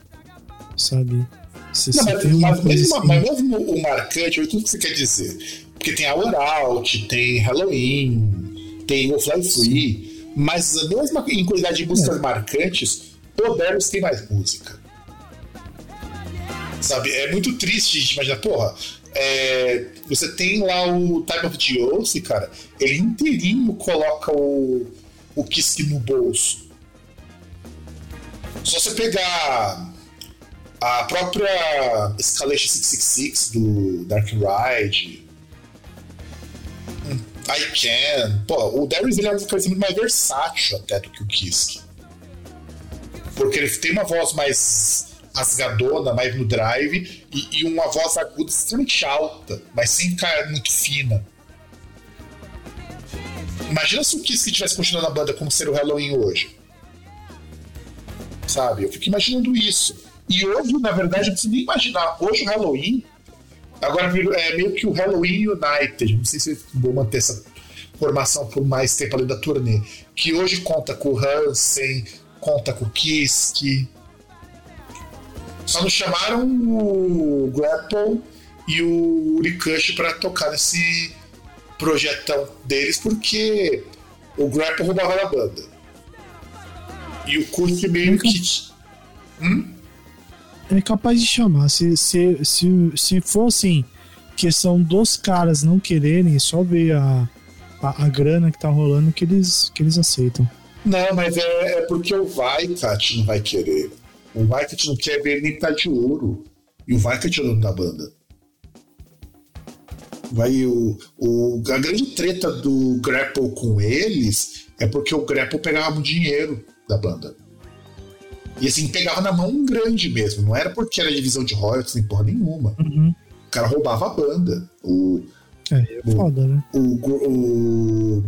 Sabe? Você não, mas, mas, mesmo, assim. mas, mesmo, o marcante, o que você quer dizer? Porque tem a Out, tem Halloween, tem o Fly Free, mas mesmo em quantidade de músicas marcantes, Darius tem mais música. Sabe? É muito triste de imaginar, porra. É, você tem lá o Time of the Oath, cara, ele inteirinho coloca o, o Kiss no bolso. Se você pegar a própria Escalation 666 do Dark Ride. I Can. Pô, o Darius ele é um vocalista muito mais versátil até do que o Kiske. Porque ele tem uma voz mais rasgadona, mais no drive, e, e uma voz aguda extremamente alta, mas sem ficar muito fina. Imagina se o Kiske tivesse continuado na banda como ser o Halloween hoje. Sabe? Eu fico imaginando isso. E hoje, na verdade, não preciso nem imaginar. Hoje o Halloween, agora é meio que o Halloween United. Não sei se vou manter essa formação por mais tempo além da turnê. Que hoje conta com o Hansen, conta com o Kiske. Só não chamaram o Grapple e o Urikush para tocar nesse projetão deles, porque o Grapple roubava da banda. E o Kurt meio que. Hum? É capaz de chamar. Se, se, se, se for assim, questão dos caras não quererem, só ver a, a, a, grana que tá rolando que eles, que eles aceitam. Não, mas é, é porque o Vaikat não vai querer. O Vaikat não quer ver nem tá de ouro. E o Vaikat é o dono da banda. Vai, o, o, a grande treta do Grapple com eles é porque o Grapple pegava o dinheiro da banda. E assim, pegava na mão um grande mesmo. Não era porque era divisão de royalties nem porra nenhuma. Uhum. O cara roubava a banda. O, é, é foda, né? O, o,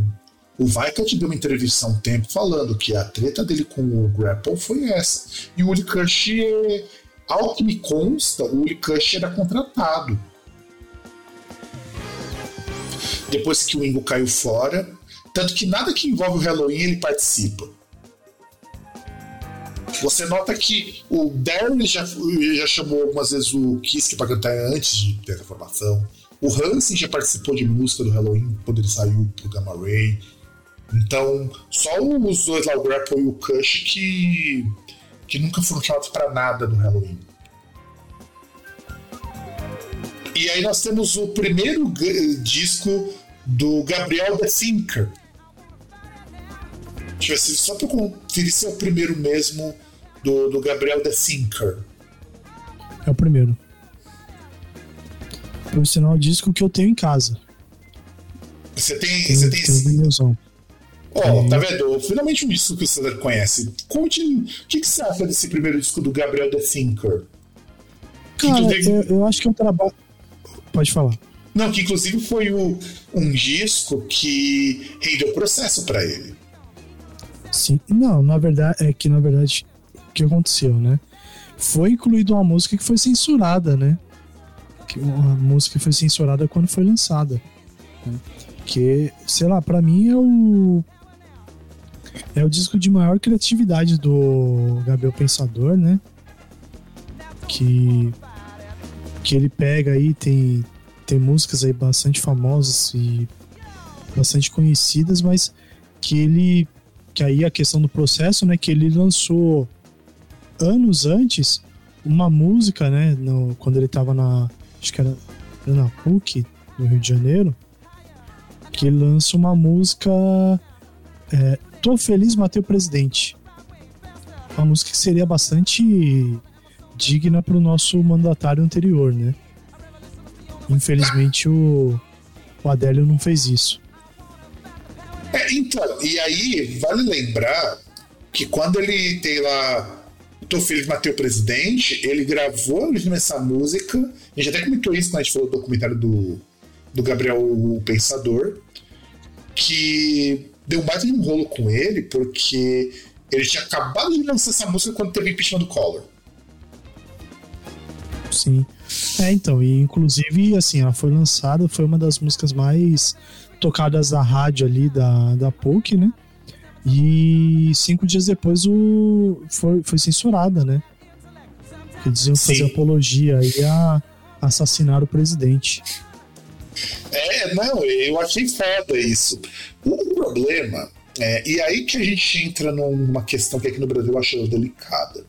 o Vicat deu uma entrevista há um tempo falando que a treta dele com o Grapple foi essa. E o Uli Kush, ao que me consta, o Uli Kush era contratado. Depois que o Ingo caiu fora. Tanto que nada que envolve o Halloween ele participa. Você nota que o Darren já, já chamou algumas vezes o Kiske para cantar antes de ter essa formação. O Hansen já participou de música do Halloween quando ele saiu pro Gamma Ray. Então, só os dois lá, o Grapple e o Kush, que, que nunca foram chamados para nada do Halloween. E aí nós temos o primeiro disco do Gabriel The Thinker. Deixa eu ver se só para conferir se é o primeiro mesmo do, do Gabriel The Thinker. É o primeiro. Profissional disco que eu tenho em casa. Você tem. Você tem, tem Ó, oh, tá vendo? Finalmente um disco que o César conhece. Conte o que, que você acha desse primeiro disco do Gabriel The Thinker? Cara, eu, eu, acho que é um trabalho. Pode falar. Não, que inclusive foi o, um disco que rendeu processo para ele. Sim, não, na verdade, é que na verdade, que aconteceu, né? Foi incluído uma música que foi censurada, né? Que uma música foi censurada quando foi lançada. Né? Que, sei lá, para mim é o é o disco de maior criatividade do Gabriel Pensador, né? Que que ele pega aí tem tem músicas aí bastante famosas e bastante conhecidas, mas que ele que aí a questão do processo, né, que ele lançou anos antes uma música, né, no, quando ele tava na acho que era na PUC no Rio de Janeiro, que lança uma música é, Tô Feliz Matei o Presidente. Uma música que seria bastante digna para o nosso mandatário anterior, né? Infelizmente o, o Adélio não fez isso. É, então, e aí vale lembrar que quando ele tem lá Tô Feliz Matei o Presidente, ele gravou essa música, a gente até comentou isso quando a gente falou do documentário do, do Gabriel o Pensador, que deu mais um rolo com ele, porque ele tinha acabado de lançar essa música quando teve impeachment do Collor. Sim. É, então, e inclusive, assim, ela foi lançada, foi uma das músicas mais tocadas da rádio ali da, da PUC, né? E cinco dias depois o, foi, foi censurada, né? Porque diziam Sim. fazer apologia aí a assassinar o presidente. É, não, eu achei foda isso. O problema é, e aí que a gente entra numa questão que aqui no Brasil eu acho delicada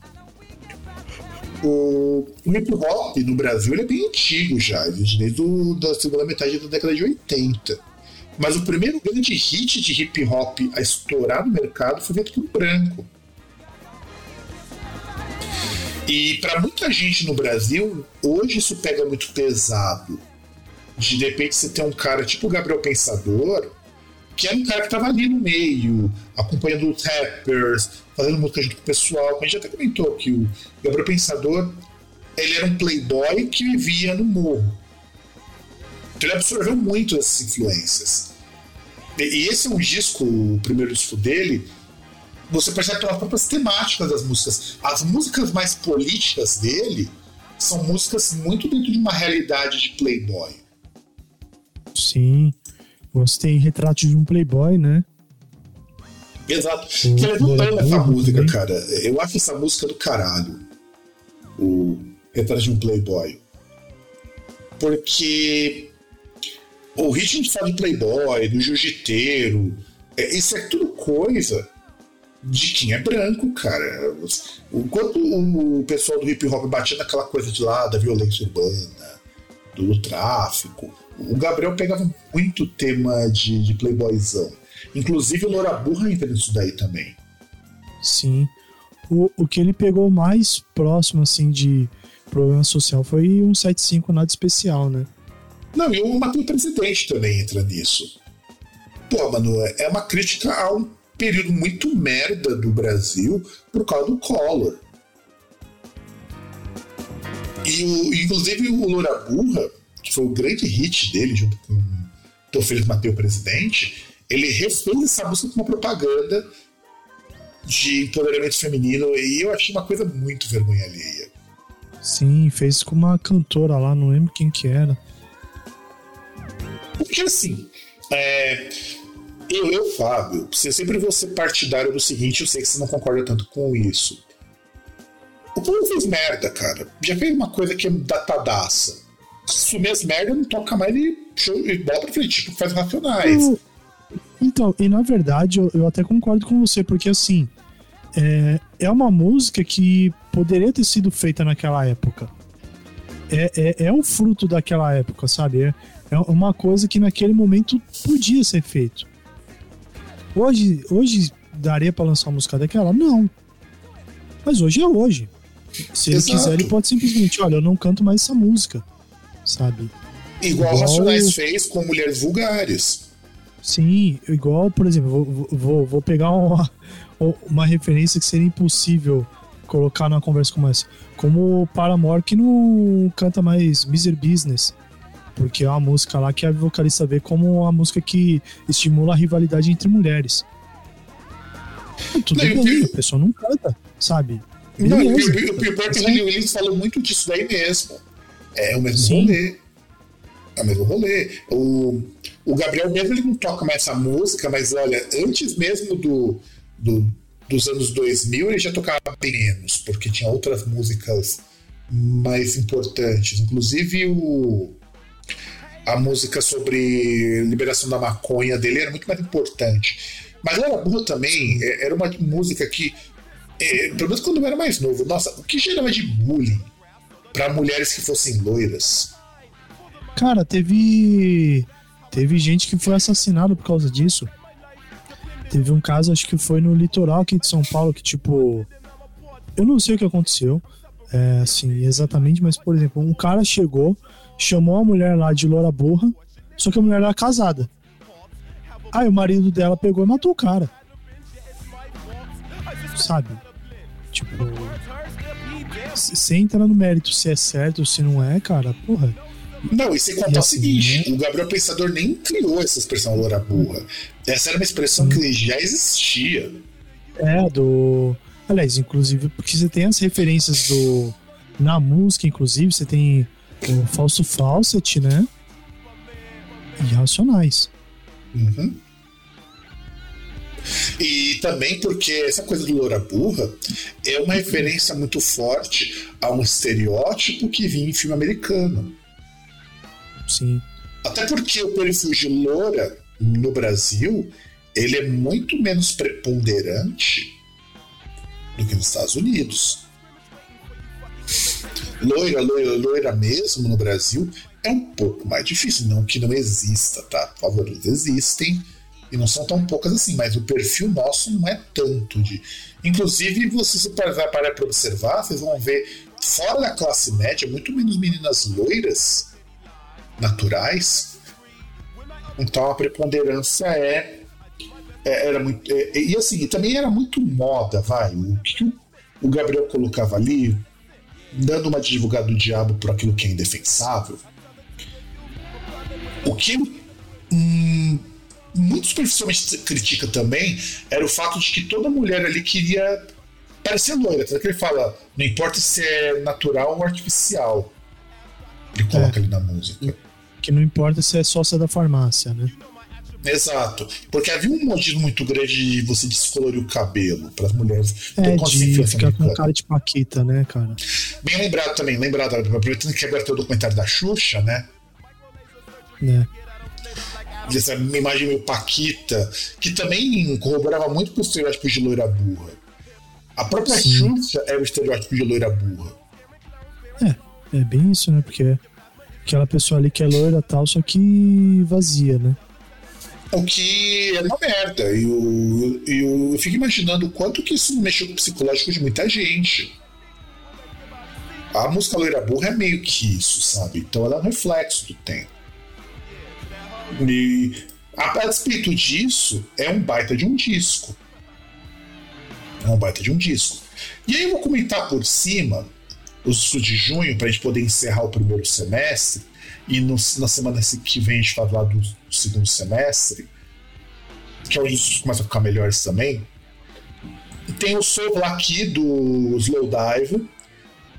o, hip hop no Brasil é bem antigo já, desde o, da segunda metade da década de 80. Mas o primeiro grande hit de hip hop a estourar no mercado foi Vento Branco. E para muita gente no Brasil, hoje isso pega muito pesado. De, de repente você tem um cara tipo o Gabriel Pensador, que era um cara que tava ali no meio, acompanhando os rappers, fazendo música junto com o pessoal. A gente até comentou que o Gabriel Pensador ele era um playboy que vivia no morro. Então ele absorveu muito essas influências. E, esse é um disco, o primeiro disco dele, você percebe pelas próprias temáticas das músicas. As músicas mais políticas dele são músicas muito dentro de uma realidade de playboy. Sim. Você tem retrato de um playboy, né? Exato. O, que levantando essa música, cara. Eu acho essa música do caralho. O Retrato de um Playboy. Porque o ritmo de fala de Playboy, do jiu-jiteiro, é, isso é tudo coisa de quem é branco, cara. Enquanto o pessoal do hip hop batia naquela coisa de lá da violência urbana, do tráfico, o Gabriel pegava muito tema de, de playboyzão. Inclusive o Loura Burra entra nisso daí também. Sim. O, o que ele pegou mais próximo, assim, de problema social foi um 75 nada especial, né? Não, e o Matei Presidente também entra nisso. Pô, mano, é uma crítica a um período muito merda do Brasil por causa do Collor. E o, inclusive o Loura Burra, que foi o grande hit dele junto com Teu Filho Matei o Presidente, ele refez essa música com uma propaganda de empoderamento feminino e eu achei uma coisa muito vergonha alheia. Sim, fez com uma cantora lá, não lembro quem que era. Porque assim, é, eu, eu, Fábio, você sempre vou ser partidário do seguinte, eu sei que você não concorda tanto com isso. O povo fez merda, cara. Já fez uma coisa que é datadaça. Assumir as merdas, não toca mais e, e bola pra frente, tipo, faz racionais. Então, e na verdade eu, eu até concordo com você, porque assim, é, é uma música que poderia ter sido feita naquela época. É, é, é um fruto daquela época, sabe? É, é uma coisa que naquele momento podia ser feito. Hoje, hoje daria para lançar uma música daquela? Não. Mas hoje é hoje. Se Exato. ele quiser, ele pode simplesmente, olha, eu não canto mais essa música, sabe? Igual, Igual... Racionais fez com Mulheres Vulgares. Sim, igual, por exemplo, vou, vou, vou pegar uma, uma referência que seria impossível colocar numa conversa como essa. Como o Paramore que não canta mais Miser Business. Porque é uma música lá que a vocalista vê como uma música que estimula a rivalidade entre mulheres. Tudo não, bem, eu... a pessoa não canta, sabe? Não, o pior que o Henry Williams falou muito disso daí mesmo. É o mesmo Sim. rolê. É o mesmo rolê. O, o Gabriel mesmo ele não toca mais essa música, mas olha, antes mesmo do, do dos anos 2000 ele já tocava menos, porque tinha outras músicas mais importantes. Inclusive o, a música sobre liberação da maconha dele era muito mais importante. Mas Laura Burra também é, era uma música que, é, pelo menos quando eu era mais novo, nossa, o que gerava de bullying para mulheres que fossem loiras? Cara, teve. Teve gente que foi assassinado por causa disso. Teve um caso, acho que foi no litoral aqui de São Paulo, que tipo. Eu não sei o que aconteceu, é, assim, exatamente, mas por exemplo, um cara chegou, chamou a mulher lá de loura burra, só que a mulher era casada. Aí o marido dela pegou e matou o cara. Sabe? Tipo. Você entra no mérito se é certo ou se não é, cara, porra. Não, e sem contar e assim, o seguinte: né? o Gabriel Pensador nem criou essa expressão loura burra. Essa era uma expressão hum. que já existia. É, do. Aliás, inclusive, porque você tem as referências do. Na música, inclusive, você tem o falso falset, né? E racionais. Uhum. E também porque essa coisa do loura burra é uma referência muito forte a um estereótipo que vinha em filme americano. Sim. Até porque o perfil de loura no Brasil ele é muito menos preponderante do que nos Estados Unidos. Loira, loira, loira mesmo no Brasil é um pouco mais difícil. Não que não exista, tá? Por favor, eles existem e não são tão poucas assim, mas o perfil nosso não é tanto de. Inclusive, vocês parar para observar, vocês vão ver fora da classe média muito menos meninas loiras naturais. Então a preponderância é, é era muito é, e assim também era muito moda, vai. O que o, Gabriel colocava ali, dando uma de divulgado do diabo por aquilo que é indefensável. O que hum, muito superficialmente critica também era o fato de que toda mulher ali queria parecer loira. Tanto que ele fala, não importa se é natural ou artificial. Ele coloca é. ali na música. Que não importa se é sócia da farmácia, né? Exato. Porque havia um modismo muito grande de você descolorir o cabelo para as mulheres. É, de ficar com cara de paquita, né, cara? Bem lembrado também, lembrado, aproveitando que agora tem o documentário da Xuxa, né? É. Essa imagem meio paquita, que também corroborava muito com o estereótipo de loira burra. A própria Sim. Xuxa é o estereótipo de loira burra. É, é bem isso, né? Porque aquela pessoa ali que é loira tal, só que vazia, né? O que é uma merda. E eu, eu, eu fico imaginando o quanto que isso mexeu com o psicológico de muita gente. A música Loira Burra é meio que isso, sabe? Então ela é um reflexo do tempo. E a despeito disso, é um baita de um disco. É um baita de um disco. E aí eu vou comentar por cima o de junho, para a gente poder encerrar o primeiro semestre, e no, na semana que vem a gente falar do, do segundo semestre, que é os começam a ficar melhores também. Tem o solo aqui do Slowdive,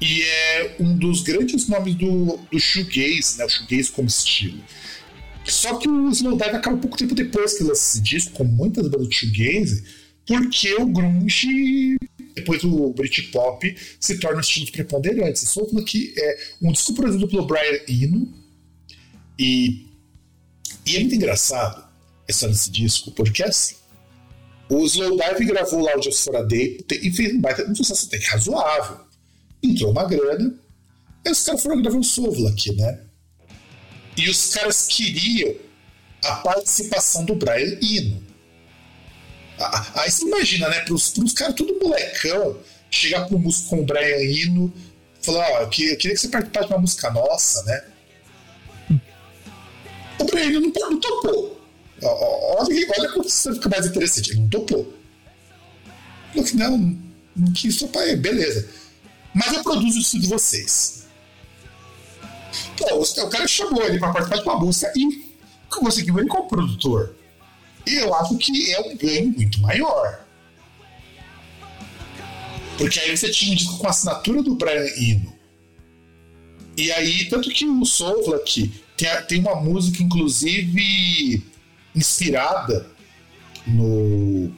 e é um dos grandes nomes do, do shoegaze, né? o shoegaze como estilo. Só que o Slowdive acaba pouco tempo depois que lança esse disco, como muitas bandas de shoegaze, porque o grunge depois o Britpop se torna estilos preponderantes. Estou falando que é um disco produzido pelo Brian Eno e, e é muito engraçado essa nesse disco, porque é assim. O Slowdive gravou lá o Just for a Day e fez um baita um sucesso até razoável. Entrou uma grana, e os caras foram gravar o Soul aqui, né? E os caras queriam a participação do Brian Eno. Aí você imagina, né? Pros, pros caras tudo molecão, chegar pro músico com o Brian Eno, falar, ó, eu queria, eu queria que você participasse de uma música nossa, né? O Brian Eno não, não topou. Olha, olha como isso fica mais interessante. Ele não topou. Falou que não, não quis topar ele, beleza. Mas eu produzo isso de vocês. Pô, o cara chamou ele para participar de uma música e conseguiu ele como produtor. E eu acho que é um ganho muito maior. Porque aí você tinha um disco com a assinatura do Brian Eno. E aí, tanto que o Sovlak tem, tem uma música, inclusive, inspirada no,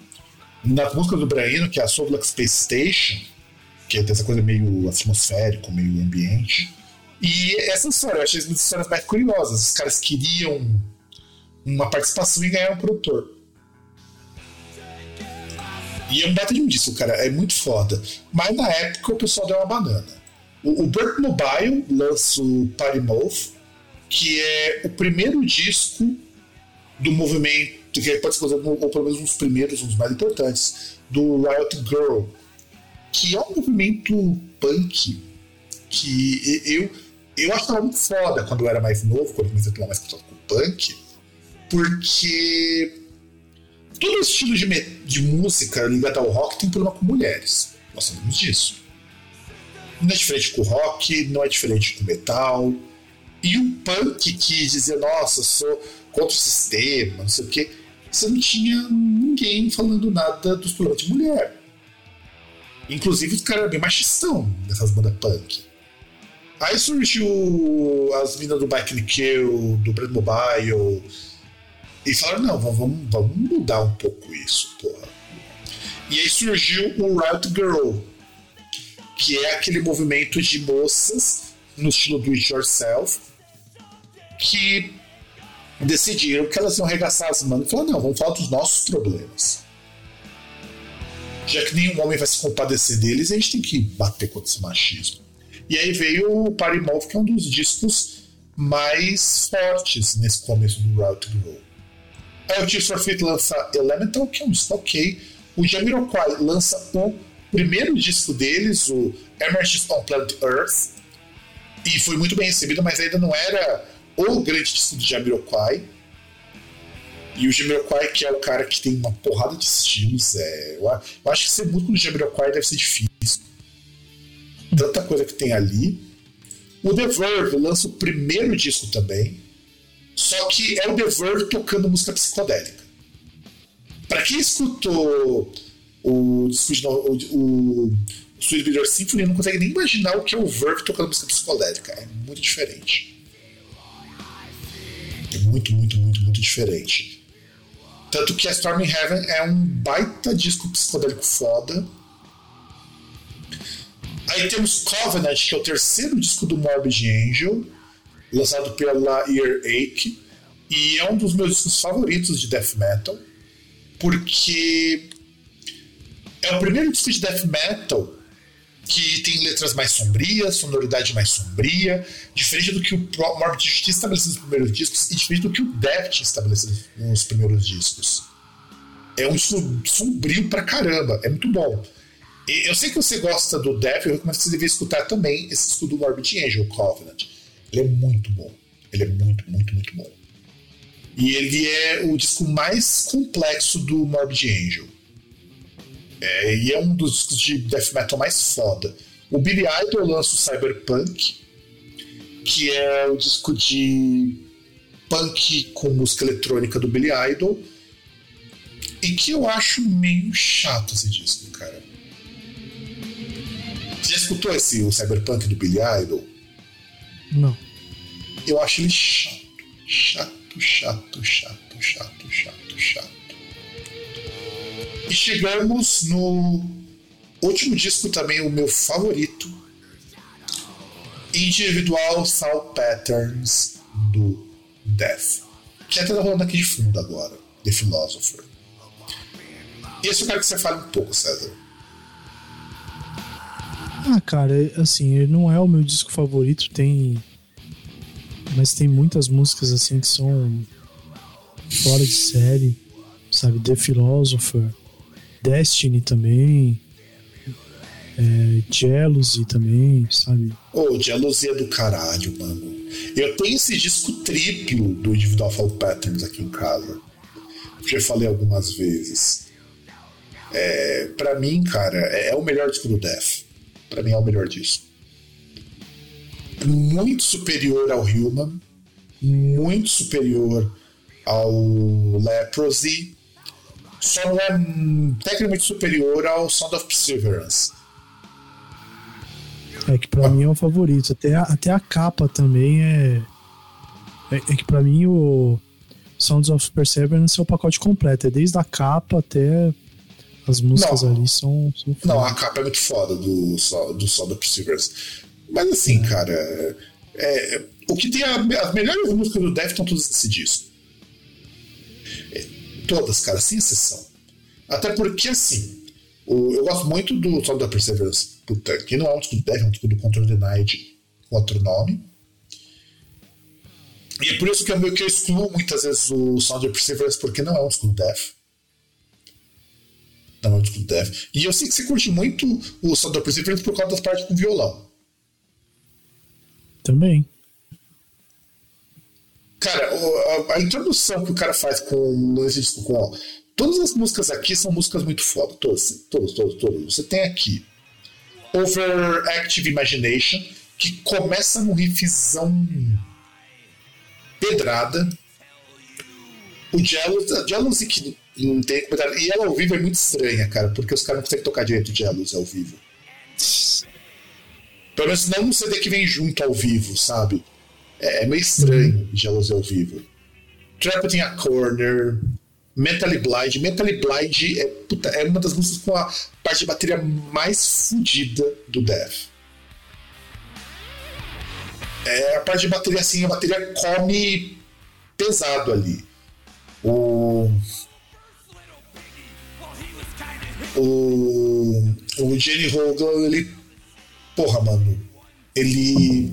na música do Brian Eno, que é a Sovlak Space Station, que tem essa coisa meio atmosférico, meio ambiente. E essa história, eu achei as histórias mais curiosas. Os caras queriam uma participação e ganhar um produtor. E é um baita de um disco, cara. É muito foda. Mas na época o pessoal deu uma banana. O, o Burt Mobile lança o Party Mouth, que é o primeiro disco do movimento, que pode ser ou pelo menos um dos primeiros, um dos mais importantes, do Riot Girl, que é um movimento punk que eu, eu achava muito foda quando eu era mais novo, quando comecei a tomar mais contato com punk, porque todo estilo de, de música ligado ao rock tem problema com mulheres. Nós sabemos disso. Não é diferente com o rock, não é diferente com o metal. E o punk que dizia, nossa, sou contra o sistema, não sei o quê, você não tinha ninguém falando nada dos problemas de mulher. Inclusive, os caras eram bem machistão nessas bandas punk. Aí surgiu as minas do Bike Kill, do Brand Mobile, e falaram: não, vamos, vamos mudar um pouco isso, porra. E aí surgiu o Riot Girl, que é aquele movimento de moças no estilo do it yourself que decidiram que elas iam arregaçar as mãos e falaram: não, vamos falar dos nossos problemas. Já que nenhum homem vai se compadecer deles, a gente tem que bater contra esse machismo. E aí veio o Party Mouth, que é um dos discos mais fortes nesse começo do Riot Girl. Aí o Tears lança Elemental, que é um disco ok. O Jamiroquai lança o primeiro disco deles, o Emergence on Planet Earth, e foi muito bem recebido, mas ainda não era o grande disco do Jamiroquai. E o Jamiroquai, que é o cara que tem uma porrada de estilos, é, eu acho que ser músico do Jamiroquai deve ser difícil. Tanta coisa que tem ali. O The Verve lança o primeiro disco também, só que é o The Verve tocando música psicodélica. Para quem escutou o o, o, Sweet Bitter Symphony, não consegue nem imaginar o que é o Verve tocando música psicodélica. É muito diferente. É muito, muito, muito, muito diferente. Tanto que a Storm in Heaven é um baita disco psicodélico foda. Aí temos Covenant, que é o terceiro disco do Morbid Angel lançado pela Earache, e é um dos meus discos favoritos de death metal, porque é o primeiro disco de death metal que tem letras mais sombrias, sonoridade mais sombria, diferente do que o Morbid tinha estabelecido nos primeiros discos e diferente do que o Death tinha estabelecido nos primeiros discos. É um disco sombrio pra caramba, é muito bom. E eu sei que você gosta do Death, eu recomendo que você devia escutar também esse disco do Morbid Angel, Covenant. Ele é muito bom. Ele é muito, muito, muito bom. E ele é o disco mais complexo do Morbid Angel. É, e é um dos discos de death metal mais foda. O Billy Idol lança o Cyberpunk, que é o disco de punk com música eletrônica do Billy Idol. E que eu acho meio chato esse disco, cara. Você já escutou esse, o Cyberpunk do Billy Idol? Não. Eu acho ele chato. Chato, chato, chato, chato, chato, chato. E chegamos no último disco também, o meu favorito. Individual Sound Patterns do Death. Que até tá rolando aqui de fundo agora. The Philosopher. E esse eu quero que você fale um pouco, César. Ah, cara, assim, não é o meu disco favorito, tem. Mas tem muitas músicas assim que são fora de série, sabe? The Philosopher, Destiny também, é, Jealousy também, sabe? Ô, oh, Jealousy é do caralho, mano. Eu tenho esse disco triplo do Individual Fall Patterns aqui em casa. já falei algumas vezes. É, para mim, cara, é, é, o melhor disco do Death. Para mim é o melhor disco. Muito superior ao Human, muito superior ao Leprosy, só não é tecnicamente superior ao Sound of Perseverance. É que pra ah. mim é o favorito. Até a, até a capa também é. É, é que pra mim o Sounds of Perseverance é o pacote completo. É desde a capa até as músicas não, ali são, são Não, a capa é muito foda do, do Sound of Perseverance. Mas assim, é. cara. É, o que tem a, as melhores músicas do Death estão todas nesse disco. É, todas, cara, sem exceção. Até porque, assim, o, eu gosto muito do Sound of Perseverance, puta, que não é um disco do Death, é um disco do Control Denied com outro nome. E é por isso que eu, meio que excluo muitas vezes o Sound of Perseverance, porque não é um disco do Death. Um disco do Death. E eu sei que você curte muito o Sound of Perseverance por causa das partes com violão. Também. Cara, a, a, introdução que o cara faz com esse disco com. Todas as músicas aqui são músicas muito foda. Todas, todas, todas, todas. Você tem aqui Overactive Imagination, que começa num riffzão pedrada. O Jealous, Jealous que não tem comentário. E ela ao vivo é muito estranha, cara, porque os caras não conseguem tocar direito Jealous ao vivo. Pelo menos não no CD que vem junto ao vivo, sabe? É, é meio estranho Jealous ao vivo. Trapped in a Corner, Mentally Blind. Mentally Blind é, puta, é uma das músicas com a parte de bateria mais fodida do Death. É a parte de bateria assim, a bateria come pesado ali. O. O. O Jenny Hogan, ele. Porra, mano. Ele.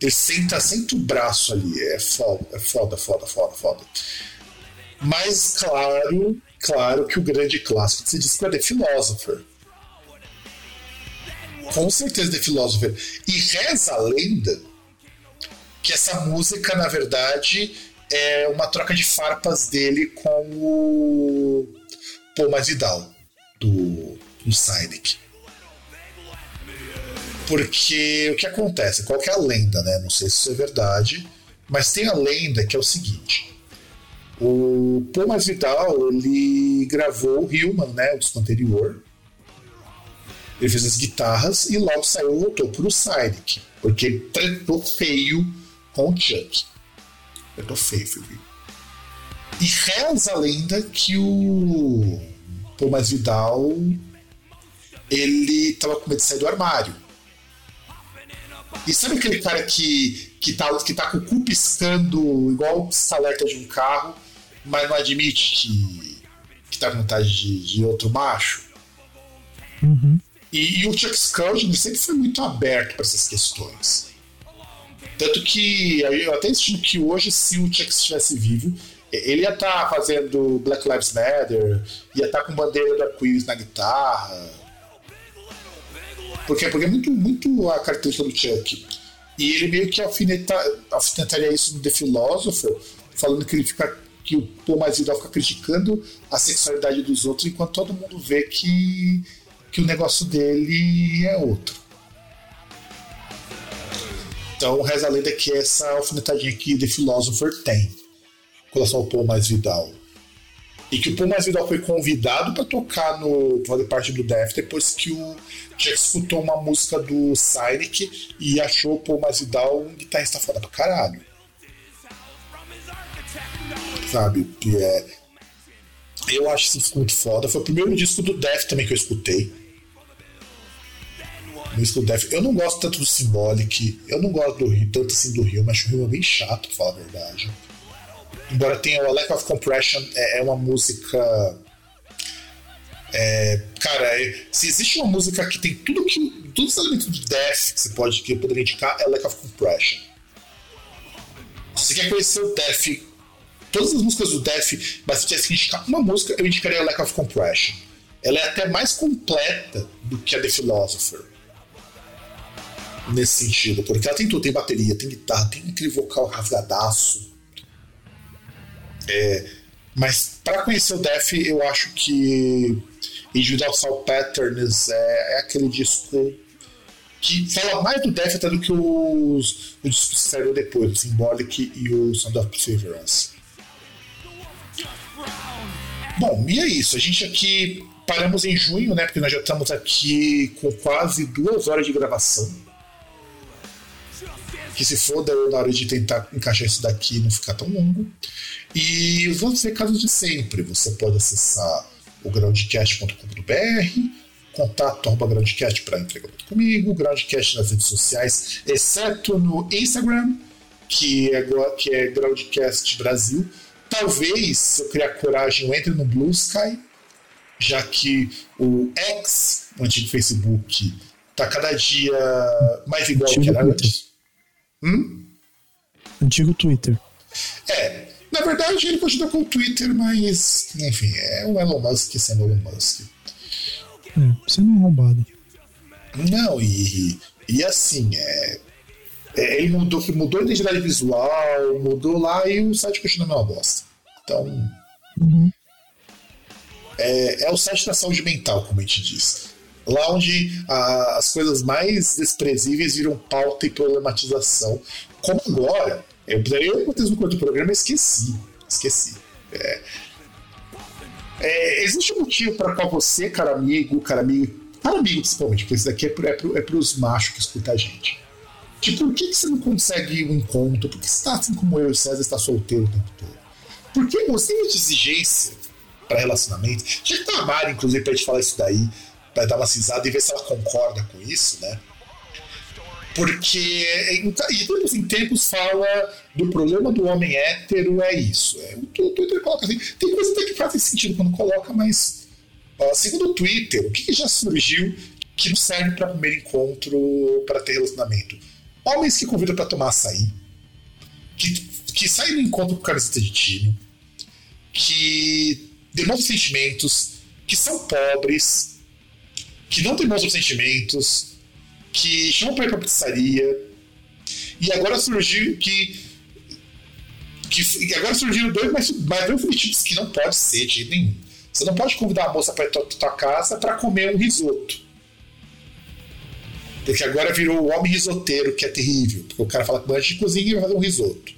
Ele senta, senta o braço ali. É foda, é foda, foda, foda, foda. Mas, claro, claro que o grande clássico desse disco é The Philosopher. Com certeza The Philosopher. E reza a lenda que essa música, na verdade, é uma troca de farpas dele com o Paul Masvidal, do, do. Porque o que acontece? Qual que é a lenda, né? Não sei se isso é verdade, mas tem a lenda que é o seguinte. O Paul Masvidal, ele gravou o Human, né, o disco anterior. Ele fez as guitarras e logo saiu e voltou pro Cynic, porque ele tretou feio com o Chuck. Tretou feio, filho. E reza a lenda que o Paul Masvidal ele tava com medo de sair do armário. E sabe aquele cara que, que, tá, que tá com o cu piscando igual o alerta de um carro mas não admite que, que tá com vontade de, de outro macho. Uhum. E, e, o Chuck Scully sempre foi muito aberto para essas questões. Tanto que eu até estimo que hoje, se o Chuck estivesse vivo, ele ia estar tá fazendo Black Lives Matter, ia estar tá com bandeira da Queens na guitarra. Porque, porque é muito, muito a característica do Chuck. E ele meio que alfineta, alfinetaria isso no The Philosopher, falando que ele fica que o Thomas Vidal fica criticando a sexualidade dos outros, enquanto todo mundo vê que, que o negócio dele é outro. Então reza a lenda que essa alfinetadinha que The Philosopher tem relação ao Paul Mais Vidal. E que o Paul Mais Vidal foi convidado para tocar no. fazer parte do Death depois que o Jack escutou uma música do Cynic e achou o Paul Mais Vidal um guitarrista foda pra caralho sabe? Que é. Eu acho esse disco muito foda. Foi o primeiro disco do Death também que eu escutei. O disco Death. Eu não gosto tanto do Symbolic. Eu não gosto do Rio, tanto assim do Rio, mas o Rio é bem chato, pra falar a verdade. Embora tenha o Lack of Compression, é, é uma música. É, cara, é, se existe uma música que tem tudo que. Todos os elementos do Death que você pode que eu poderia indicar é Lack of Compression. Se você quer conhecer o Death todas as músicas do Death, mas se tivesse que indicar uma música, eu indicaria Lack of Compression. Ela é até mais completa do que a The Philosopher. Nesse sentido, porque ela tem tudo, tem bateria, tem guitarra, tem aquele vocal rasgadaço. É, Mas para conhecer o Def, eu acho que Individual Patterns é, é, aquele disco que fala mais do Def até do que os, os discos que saíram depois, o Symbolic e o Sound of Perseverance. Bom, e é isso. A gente aqui paramos em junho, né? Porque nós já estamos aqui com quase duas horas de gravação. Que se foda na hora de tentar encaixar isso daqui não ficar tão longo. E os outros recados de sempre. Você pode acessar o groundcast.com.br, contato arroba groundcast para entregar comigo, groundcast nas redes sociais, exceto no Instagram, que é, que é Groundcast Brasil. Talvez, se eu criar coragem, eu entre no Blue Sky, já que o X, o antigo Facebook, está cada dia mais igual que era antes. Hum? Antigo Twitter. É, na verdade ele continua com o Twitter, mas enfim, é o Elon Musk sendo Elon Musk. É, sendo um roubado. Não, e, e assim, é, é, ele mudou, mudou a identidade visual, mudou lá e o site continua uma bosta. Então. Uhum. É, é o site da saúde mental, como a gente diz. Lá onde as coisas mais desprezíveis viram pauta e problematização. Como agora, eu, eu no quarto do programa esqueci. Esqueci. É, é, existe um motivo para qual você, cara amigo, cara amigo, cara amigo principalmente, porque isso daqui é para é, é os machos que escutam a gente. Tipo, por que, que você não consegue um encontro? Por que você está assim como eu e o César está solteiro o tempo todo? Porque o nível de exigência para relacionamento. Já que tá a inclusive, pra gente falar isso daí, dar uma cisada e ver se ela concorda com isso, né? Porque em, tempos em tempos fala do problema do homem hétero, é isso. É, o Twitter coloca assim. Tem coisa até que fazem sentido quando coloca, mas ó, segundo o Twitter, o que, que já surgiu que não serve para primeiro encontro, para ter relacionamento? Homens que convidam para tomar açaí, que, que saem no encontro com camiseta de time, que demonstram sentimentos, que são pobres, que não demonstram sentimentos, que chamam para ir pra pizzaria. E agora surgiu que. que agora surgiram dois, mas, dois tipos que não pode ser de nenhum. Você não pode convidar a moça para ir pra tua casa para comer um risoto. Porque agora virou o homem risoteiro, que é terrível. Porque o cara fala que antes de cozinha e vai fazer um risoto.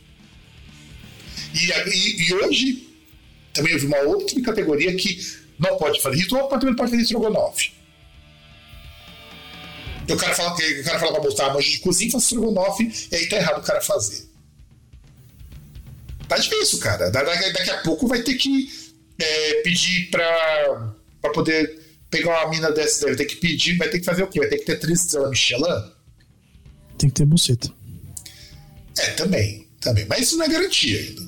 E, e, e, hoje também vi uma outra categoria que não pode fazer risoto, mas também não pode fazer estrogonofe. O cara fala o cara fala pra botar a manja de cozinha e faz estrogonofe, e aí tá errado o cara fazer. Tá difícil, cara. Daqui a pouco vai ter que é, pedir pra, pra poder pegar uma mina dessa, deve ter que pedir, vai ter que fazer o quê? Vai ter que ter três estrelas Michelin? Tem que ter buceta. É, também, também. Mas isso não é garantia ainda.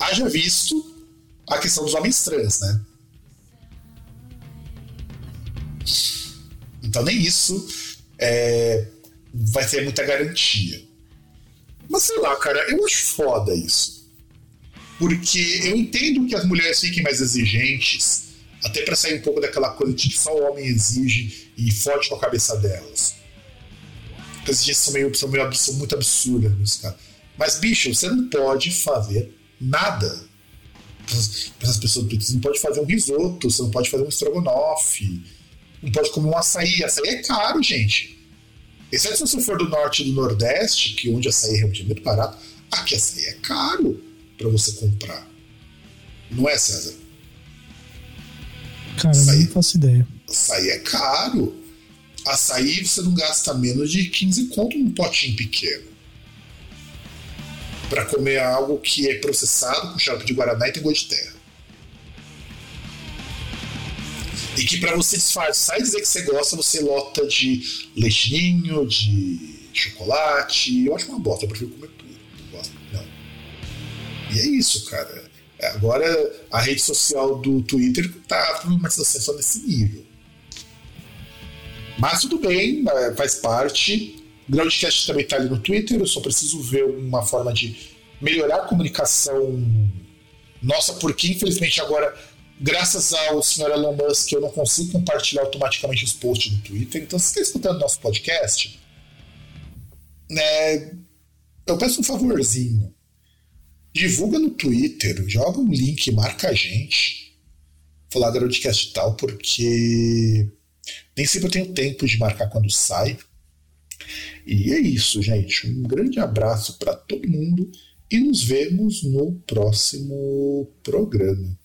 Haja visto a questão dos homens trans, né? Então nem isso é, vai ter muita garantia. Mas sei lá, cara, eu acho foda isso. Porque eu entendo que as mulheres fiquem mais exigentes, até para sair um pouco daquela coisa de que só o homem exige e forte com a cabeça delas. As exigências são, meio, são, meio, são muito absurdas. Mas, bicho, você não pode fazer nada para as pessoas. Você não pode fazer um risoto, você não pode fazer um estrogonofe não pode comer um açaí. Açaí é caro, gente. Exceto se você for do norte e do nordeste, que onde açaí é realmente muito barato, aqui açaí é caro para você comprar. Não é, César? Cara, açaí, não faço ideia. Açaí é caro. Açaí você não gasta menos de 15 conto num potinho pequeno. Para comer algo que é processado com xarope de guaraná e tem gosto de terra. E que para você disfarçar e dizer que você gosta, você lota de leitinho, de chocolate. Eu acho uma bosta, eu prefiro comer puro. Não gosto, não. E é isso, cara. Agora a rede social do Twitter tá uma sensação desse nível. Mas tudo bem, faz parte. O Groundcast também está ali no Twitter, eu só preciso ver uma forma de melhorar a comunicação nossa, porque infelizmente agora graças ao senhor Elon Musk, eu não consigo compartilhar automaticamente os posts no Twitter. Então, se você está escutando nosso podcast, né, eu peço um favorzinho. divulga no Twitter, joga um link, marca a gente. Falar Groundcast tal, porque nem sempre eu tenho tempo de marcar quando sai. E é isso, gente. Um grande abraço para todo mundo e nos vemos no próximo programa.